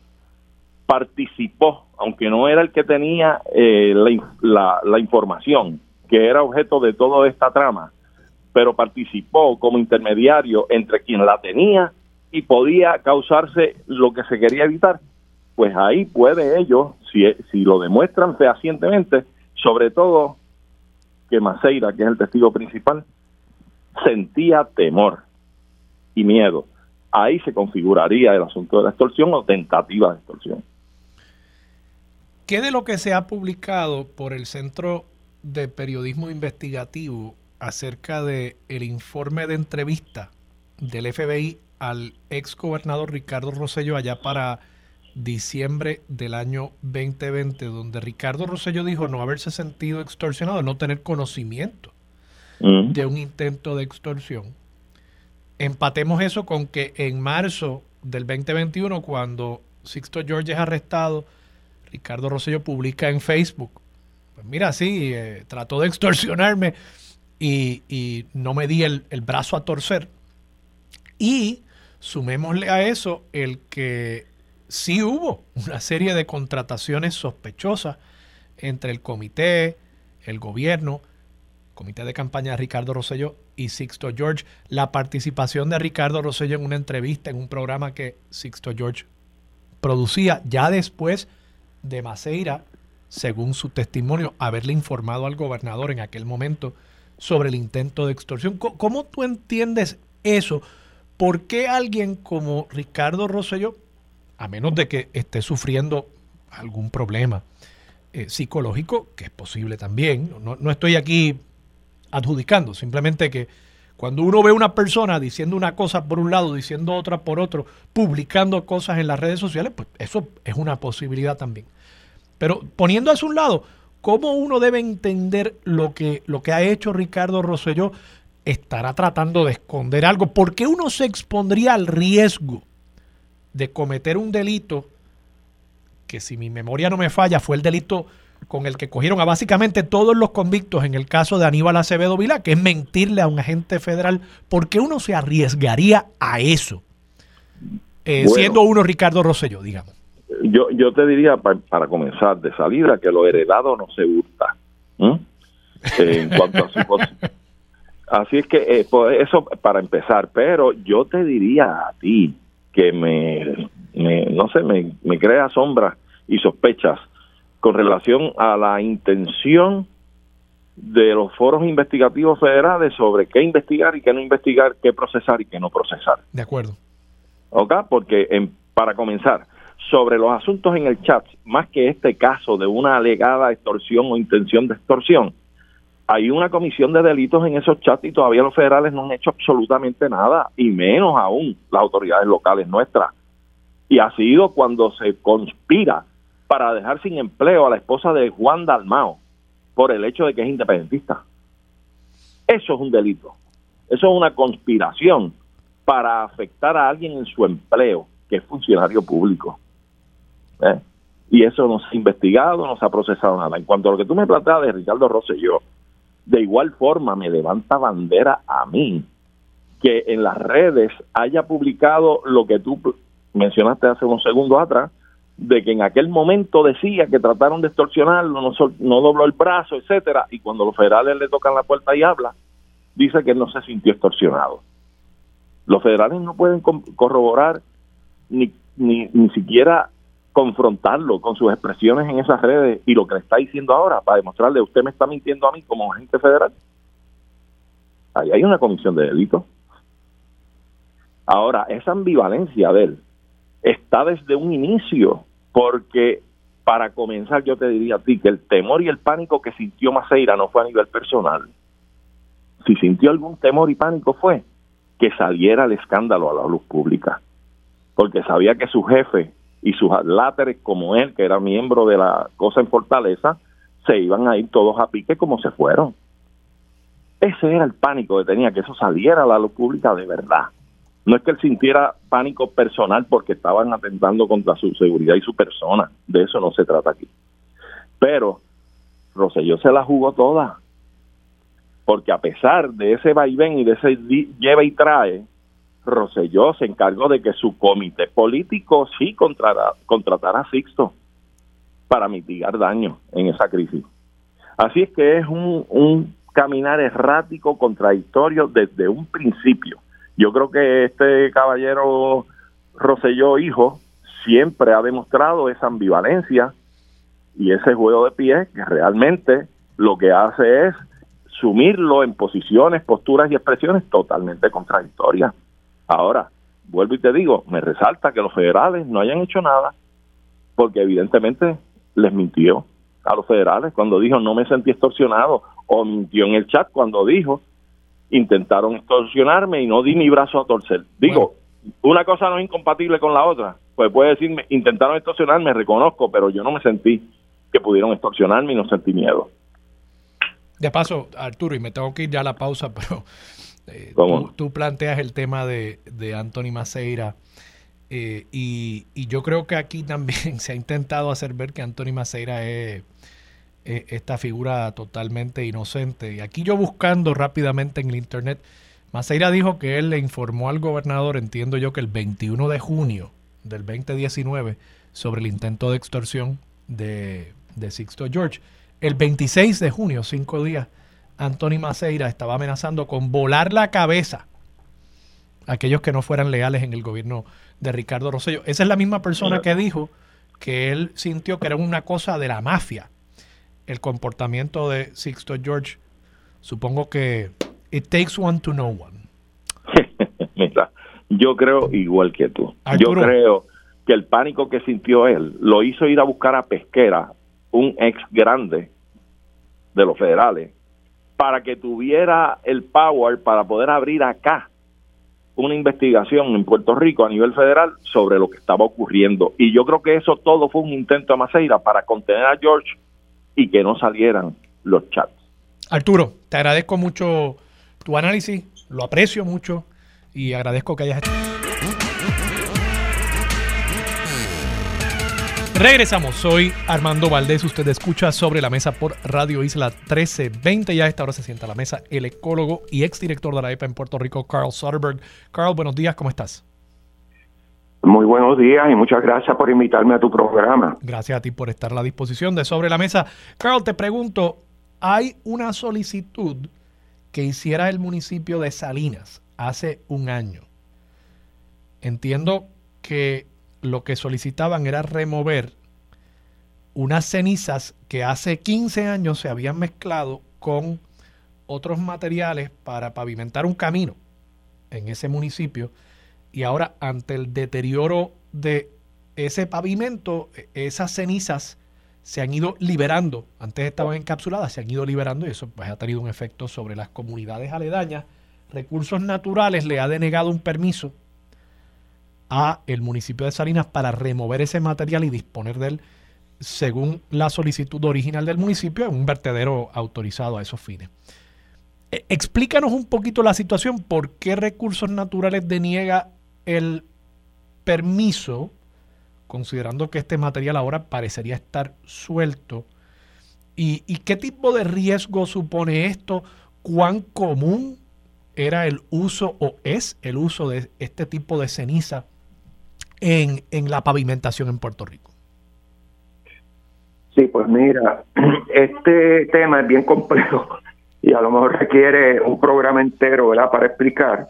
participó, aunque no era el que tenía eh, la, la, la, información, que era objeto de toda esta trama, pero participó como intermediario entre quien la tenía y podía causarse lo que se quería evitar, pues ahí puede ellos, si, si lo demuestran fehacientemente, sobre todo que Maceira, que es el testigo principal, sentía temor y miedo. Ahí se configuraría el asunto de la extorsión o tentativa de extorsión. ¿Qué de lo que se ha publicado por el Centro de Periodismo Investigativo acerca de el informe de entrevista del FBI al ex gobernador Ricardo Rosello allá para diciembre del año 2020, donde Ricardo Rosello dijo no haberse sentido extorsionado, no tener conocimiento Mm. de un intento de extorsión. Empatemos eso con que en marzo del 2021, cuando Sixto George es arrestado, Ricardo Rosello publica en Facebook, pues mira, sí, eh, trató de extorsionarme y, no me di el, brazo a torcer. Y sumémosle a eso el que sí hubo una serie de contrataciones sospechosas entre el comité, el gobierno, comité de campaña de Ricardo Rosello y Sixto George, la participación de Ricardo Rosello en una entrevista en un programa que Sixto George producía ya después de Maceira, según su testimonio, haberle informado al gobernador en aquel momento sobre el intento de extorsión. ¿Cómo tú entiendes eso? ¿Por qué alguien como Ricardo Rosello, a menos de que esté sufriendo algún problema eh, psicológico, que es posible también, no, no estoy aquí adjudicando, simplemente que cuando uno ve a una persona diciendo una cosa por un lado, diciendo otra por otro, publicando cosas en las redes sociales, pues eso es una posibilidad también. Pero poniendo a un lado, ¿cómo uno debe entender lo que, lo que ha hecho Ricardo Rosselló? ¿Estará tratando de esconder algo? ¿Por qué uno se expondría al riesgo de cometer un delito que si mi memoria no me falla fue el delito con el que cogieron a básicamente todos los convictos en el caso de Aníbal Acevedo Vilá, que es mentirle a un agente federal, ¿por qué uno se arriesgaría a eso? Eh, siendo uno Ricardo Rosselló, digamos. Yo, yo te diría, para comenzar de salida, que lo heredado no se gusta. en cuanto a su Así es que eh, pues, eso para empezar, pero yo te diría a ti que me, no sé, me, me crea sombras y sospechas con relación a la intención de los foros investigativos federales sobre qué investigar y qué no investigar, qué procesar y qué no procesar. De acuerdo. ¿Ok? Porque en, para comenzar, sobre los asuntos en el chat, más que este caso de una alegada extorsión o intención de extorsión, hay una comisión de delitos en esos chats y todavía los federales no han hecho absolutamente nada, y menos aún las autoridades locales nuestras. Y ha sido cuando se conspira para dejar sin empleo a la esposa de Juan Dalmao por el hecho de que es independentista. Eso es un delito. Eso es una conspiración para afectar a alguien en su empleo, que es funcionario público. ¿Eh? Y eso no se ha investigado, no se ha procesado nada. En cuanto a lo que tú me planteas de Ricardo Rosselló, de igual forma me levanta bandera a mí que en las redes haya publicado lo que tú mencionaste hace unos segundos atrás, de que en aquel momento decía que trataron de extorsionarlo, no, dobló el brazo, etcétera, y cuando los federales le tocan la puerta y habla, dice que no se sintió extorsionado. Los federales no pueden corroborar ni, ni, ni siquiera confrontarlo con sus expresiones en esas redes y lo que le está diciendo ahora para demostrarle usted me está mintiendo a mí como agente federal. Ahí hay una comisión de delito. Ahora, esa ambivalencia de él está desde un inicio, porque para comenzar yo te diría a ti que el temor y el pánico que sintió Maceira no fue a nivel personal. Si sintió algún temor y pánico fue que saliera el escándalo a la luz pública, porque sabía que su jefe y sus láteres como él, que era miembro de la cosa en Fortaleza, se iban a ir todos a pique como se fueron. Ese era el pánico que tenía, que eso saliera a la luz pública de verdad. No es que él sintiera pánico personal porque estaban atentando contra su seguridad y su persona. De eso no se trata aquí. Pero Roselló se la jugó toda. Porque a pesar de ese vaivén y de ese lleva y trae, Roselló se encargó de que su comité político sí contratara, a Sixto para mitigar daño en esa crisis. Así es que es un, un caminar errático, contradictorio desde un principio yo creo que este caballero Roselló hijo siempre ha demostrado esa ambivalencia y ese juego de pie que realmente lo que hace es sumirlo en posiciones, posturas y expresiones totalmente contradictorias. Ahora, vuelvo y te digo, me resalta que los federales no hayan hecho nada porque evidentemente les mintió a los federales cuando dijo no me sentí extorsionado o mintió en el chat cuando dijo intentaron extorsionarme y no di mi brazo a torcer. Digo, una cosa no es incompatible con la otra. Pues puede decirme, intentaron extorsionarme, reconozco, pero yo no me sentí que pudieron extorsionarme y no sentí miedo. De paso, Arturo, y me tengo que ir ya a la pausa, pero eh, tú, planteas el tema de, de Anthony Maceira. Eh, y, y, yo creo que aquí también se ha intentado hacer ver que Anthony Maceira es eh, esta figura totalmente inocente. Y aquí yo buscando rápidamente en el internet, Maceira dijo que él le informó al gobernador, entiendo yo que el 21 de junio del 2019, sobre el intento de extorsión de, de Sixto George. El 26 de junio, cinco días, Anthony Maceira estaba amenazando con volar la cabeza a aquellos que no fueran leales en el gobierno de Ricardo Rosello. Esa es la misma persona que dijo que él sintió que era una cosa de la mafia el comportamiento de Sixto George, supongo que it takes one to know one. Mira, yo creo igual que tú. Yo creo que el pánico que sintió él lo hizo ir a buscar a Pesquera, un ex grande de los federales, para que tuviera el power para poder abrir acá una investigación en Puerto Rico a nivel federal sobre lo que estaba ocurriendo. Y yo creo que eso todo fue un intento de Maceira para contener a George y que no salieran los chats. Arturo, te agradezco mucho tu análisis, lo aprecio mucho y agradezco que hayas hecho. Regresamos, soy Armando Valdés, usted escucha sobre la mesa por Radio Isla 1320, ya a esta hora se sienta a la mesa el ecólogo y exdirector de la EPA en Puerto Rico, Carl Soderberg. Carl, buenos días, ¿cómo estás? Muy buenos días y muchas gracias por invitarme a tu programa. Gracias a ti por estar a la disposición de Sobre la Mesa. Carl, te pregunto, hay una solicitud que hiciera el municipio de Salinas hace un año. Entiendo que lo que solicitaban era remover unas cenizas que hace 15 años se habían mezclado con otros materiales para pavimentar un camino en ese municipio y ahora ante el deterioro de ese pavimento, e, esas cenizas se han ido liberando, antes estaban encapsuladas, se han ido liberando y eso pues ha tenido un efecto sobre las comunidades aledañas. Recursos Naturales le ha denegado un permiso a el municipio de Salinas para remover ese material y disponer de él según la solicitud original del municipio en un vertedero autorizado a esos fines. E, explícanos un poquito la situación, por qué Recursos Naturales deniega el permiso, considerando que este material ahora parecería estar suelto, y, y qué tipo de riesgo supone esto, cuán común era el uso o es el uso de este tipo de ceniza en, en la pavimentación en Puerto Rico? Sí, pues mira, este tema es bien complejo y a lo mejor requiere un programa entero, para explicar,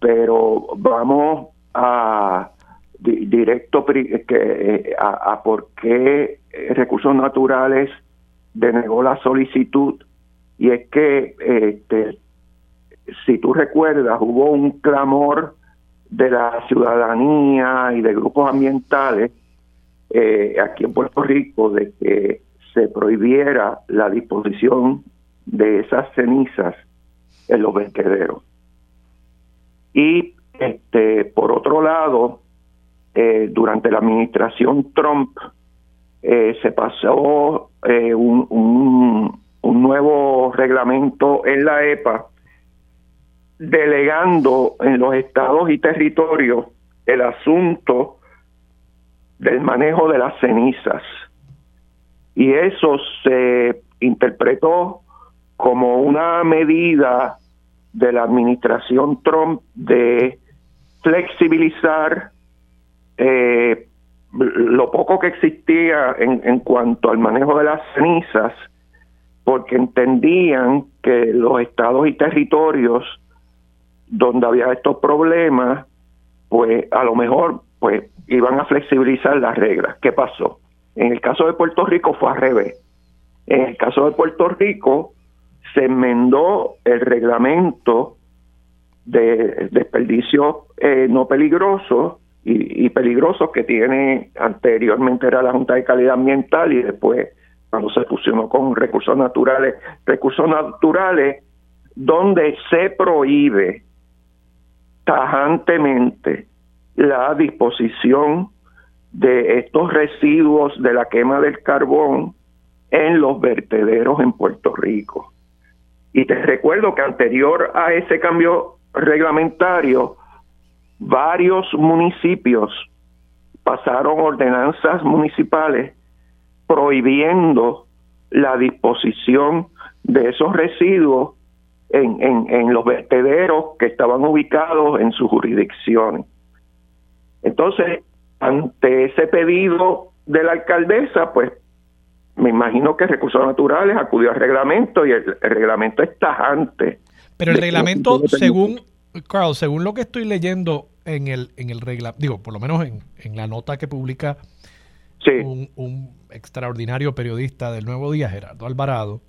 pero vamos a directo a por qué Recursos Naturales denegó la solicitud y es que este, si tú recuerdas hubo un clamor de la ciudadanía y de grupos ambientales eh, aquí en Puerto Rico de que se prohibiera la disposición de esas cenizas en los vertederos. Y este, por otro lado, eh, durante la administración Trump eh, se pasó un, un, un nuevo reglamento en la EPA delegando en los estados y territorios el asunto del manejo de las cenizas. Y eso se interpretó como una medida de la administración Trump de flexibilizar eh, lo poco que existía en, en cuanto al manejo de las cenizas, porque entendían que los estados y territorios donde había estos problemas, pues a lo mejor pues iban a flexibilizar las reglas. ¿Qué pasó? En el caso de Puerto Rico fue al revés. En el caso de Puerto Rico se enmendó el reglamento de desperdicios eh, no peligrosos y, y, peligrosos que tiene anteriormente era la Junta de Calidad Ambiental y después cuando se fusionó con recursos naturales, recursos naturales donde se prohíbe tajantemente la disposición de estos residuos de la quema del carbón en los vertederos en Puerto Rico. Y te recuerdo que anterior a ese cambio reglamentario, varios municipios pasaron ordenanzas municipales prohibiendo la disposición de esos residuos en, en, en los vertederos que estaban ubicados en su jurisdicción. Entonces, ante ese pedido de la alcaldesa, pues me imagino que Recursos Naturales acudió al reglamento y el, reglamento es tajante. Pero el reglamento, según, Carl, según lo que estoy leyendo en el, en el reglamento, digo, por lo menos en, en la nota que publica un, un, extraordinario periodista del Nuevo Día, Gerardo Alvarado,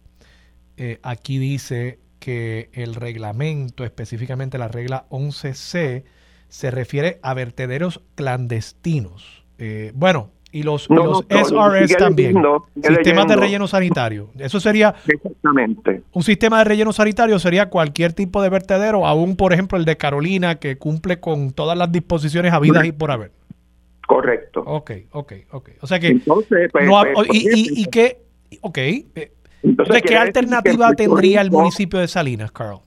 eh, aquí dice que el reglamento, específicamente la regla 11C, se refiere a vertederos clandestinos. Eh, bueno, y los, los SRS también. Sistemas de relleno sanitario. Eso sería. Exactamente. Un sistema de relleno sanitario sería cualquier tipo de vertedero, aún por ejemplo el de Carolina, que cumple con todas las disposiciones habidas y por haber. Correcto. Ok, ok, ok. O sea que. Entonces, pues, no, pues, y, y, y, qué. Ok. Eh, entonces, ¿qué alternativa tendría el municipio de Salinas, Carl?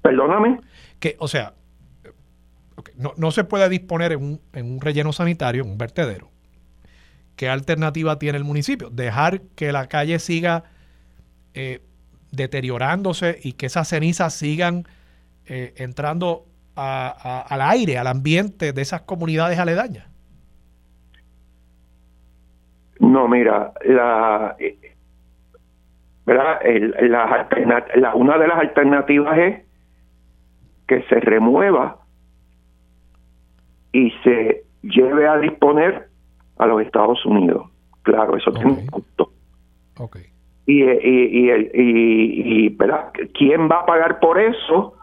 Perdóname. Que, o sea, okay, no, no, se puede disponer en un, en un, relleno sanitario, en un vertedero, ¿qué alternativa tiene el municipio? Dejar que la calle siga eh, deteriorándose y que esas cenizas sigan eh, entrando al aire, al ambiente de esas comunidades aledañas. No, mira, la, ¿verdad? la, una de las alternativas es que se remueva y se lleve a disponer a los Estados Unidos. Claro, eso tiene un costo. Y, y, y, y, ¿quién va a pagar por eso?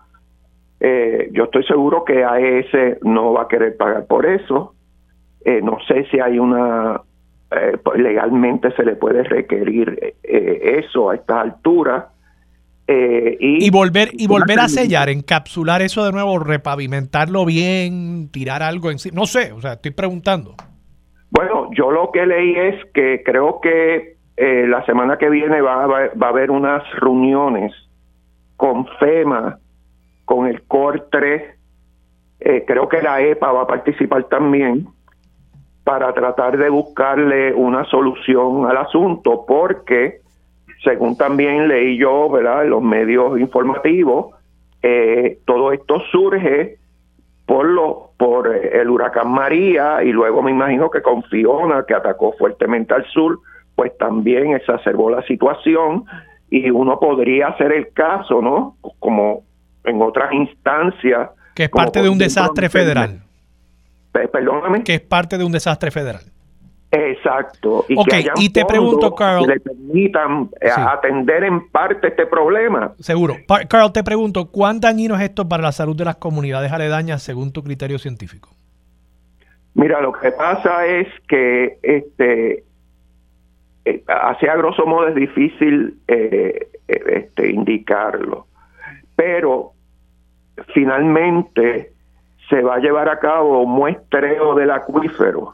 Eh, yo estoy seguro que AES no va a querer pagar por eso. Eh, no sé si hay una eh, pues, legalmente se le puede requerir eh, eso a esta altura eh, y, volver y volver a sellar, encapsular eso de nuevo, repavimentarlo bien, tirar algo encima. No sé, o sea, estoy preguntando. Bueno, yo lo que leí es que creo que la semana que viene va a, va a haber unas reuniones con FEMA, con el CORTRE, creo que la EPA va a participar también para tratar de buscarle una solución al asunto, porque según también leí yo, ¿verdad?, en los medios informativos, eh, todo esto surge por lo, por el huracán María y luego me imagino que con Fiona, que atacó fuertemente al sur, pues también exacerbó la situación y uno podría hacer el caso, ¿no? Como en otras instancias. Que es parte de un desastre federal. Perdóname. Que es parte de un desastre federal. Exacto. Y que y te pregunto, Carl. Que le permitan eh, atender en parte este problema. Seguro. Carl, te pregunto, ¿cuán dañino es esto para la salud de las comunidades aledañas según tu criterio científico? Mira, lo que pasa es que este eh, así a grosso modo es difícil eh, este, indicarlo, pero finalmente se va a llevar a cabo un muestreo del acuífero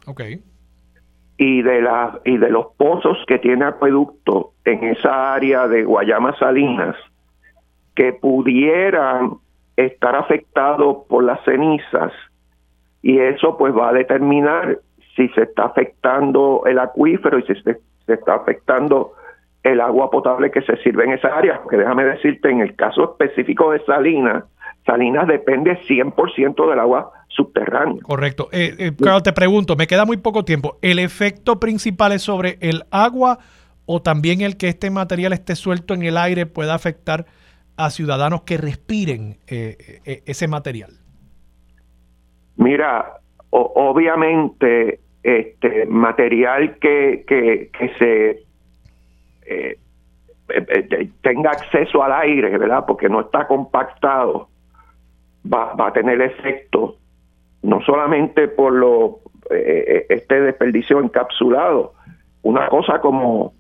y de la y de los pozos que tiene acueducto en esa área de Guayama Salinas que pudieran estar afectados por las cenizas. Y eso pues va a determinar si se está afectando el acuífero y si se, se está afectando el agua potable que se sirve en esa área, porque déjame decirte, en el caso específico de Salinas, Salinas depende 100% del agua subterránea. Correcto. Eh, eh, te pregunto, me queda muy poco tiempo. ¿El efecto principal es sobre el agua o también el que este material esté suelto en el aire pueda afectar a ciudadanos que respiren eh, eh, ese material? Mira, obviamente este material que, que, que se tenga acceso al aire, ¿verdad? Porque no está compactado va, va a tener efecto no solamente por lo eh, eh, este desperdicio encapsulado, una cosa como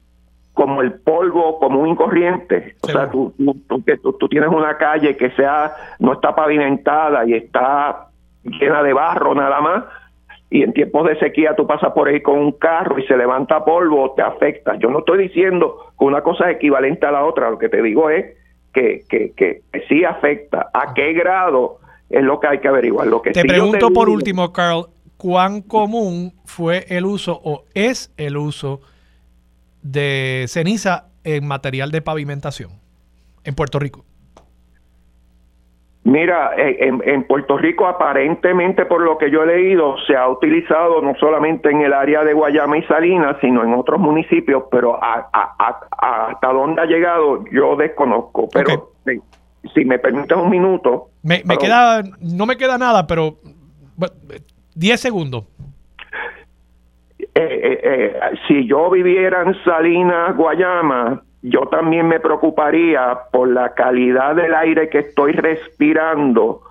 como el polvo común y corriente. O sea, tú, tú, tú, tienes una calle que sea no está pavimentada y está llena de barro nada más, y en tiempos de sequía tú pasas por ahí con un carro y se levanta polvo, te afecta. Yo no estoy diciendo que una cosa es equivalente a la otra, lo que te digo es que, que, que sí afecta. ¿A qué grado? es lo que hay que averiguar. Lo que te pregunto por último, Carl, ¿cuán común fue el uso o es el uso de ceniza en material de pavimentación en Puerto Rico? Mira, en, Puerto Rico aparentemente por lo que yo he leído se ha utilizado no solamente en el área de Guayama y Salinas, sino en otros municipios, pero hasta dónde ha llegado yo desconozco. Pero si me permites un minuto. Me, queda, no me queda nada, pero 10 segundos. Eh, eh, eh, si yo viviera en Salinas, Guayama, yo también me preocuparía por la calidad del aire que estoy respirando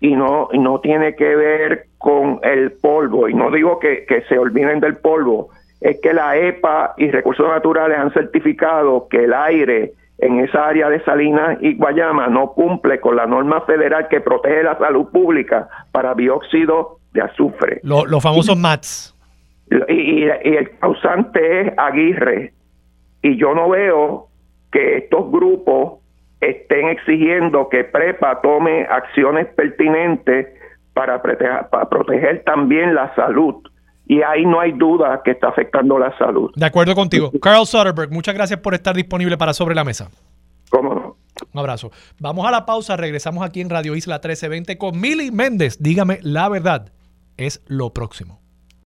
y no, no tiene que ver con el polvo. Y no digo que, que se olviden del polvo, es que la EPA y Recursos Naturales han certificado que el aire en esa área de Salinas y Guayama no cumple con la norma federal que protege la salud pública para dióxido de azufre. los famosos MATS. Y, el causante es Aguirre. Y yo no veo que estos grupos estén exigiendo que PREPA tome acciones pertinentes para proteger, para proteger también la salud y ahí no hay duda que está afectando la salud. De acuerdo contigo. Carl Soderberg, muchas gracias por estar disponible para Sobre la Mesa. ¿Cómo no? Un abrazo. Vamos a la pausa, regresamos aquí en Radio Isla 1320 con Mili Méndez. Dígame la verdad, es lo próximo.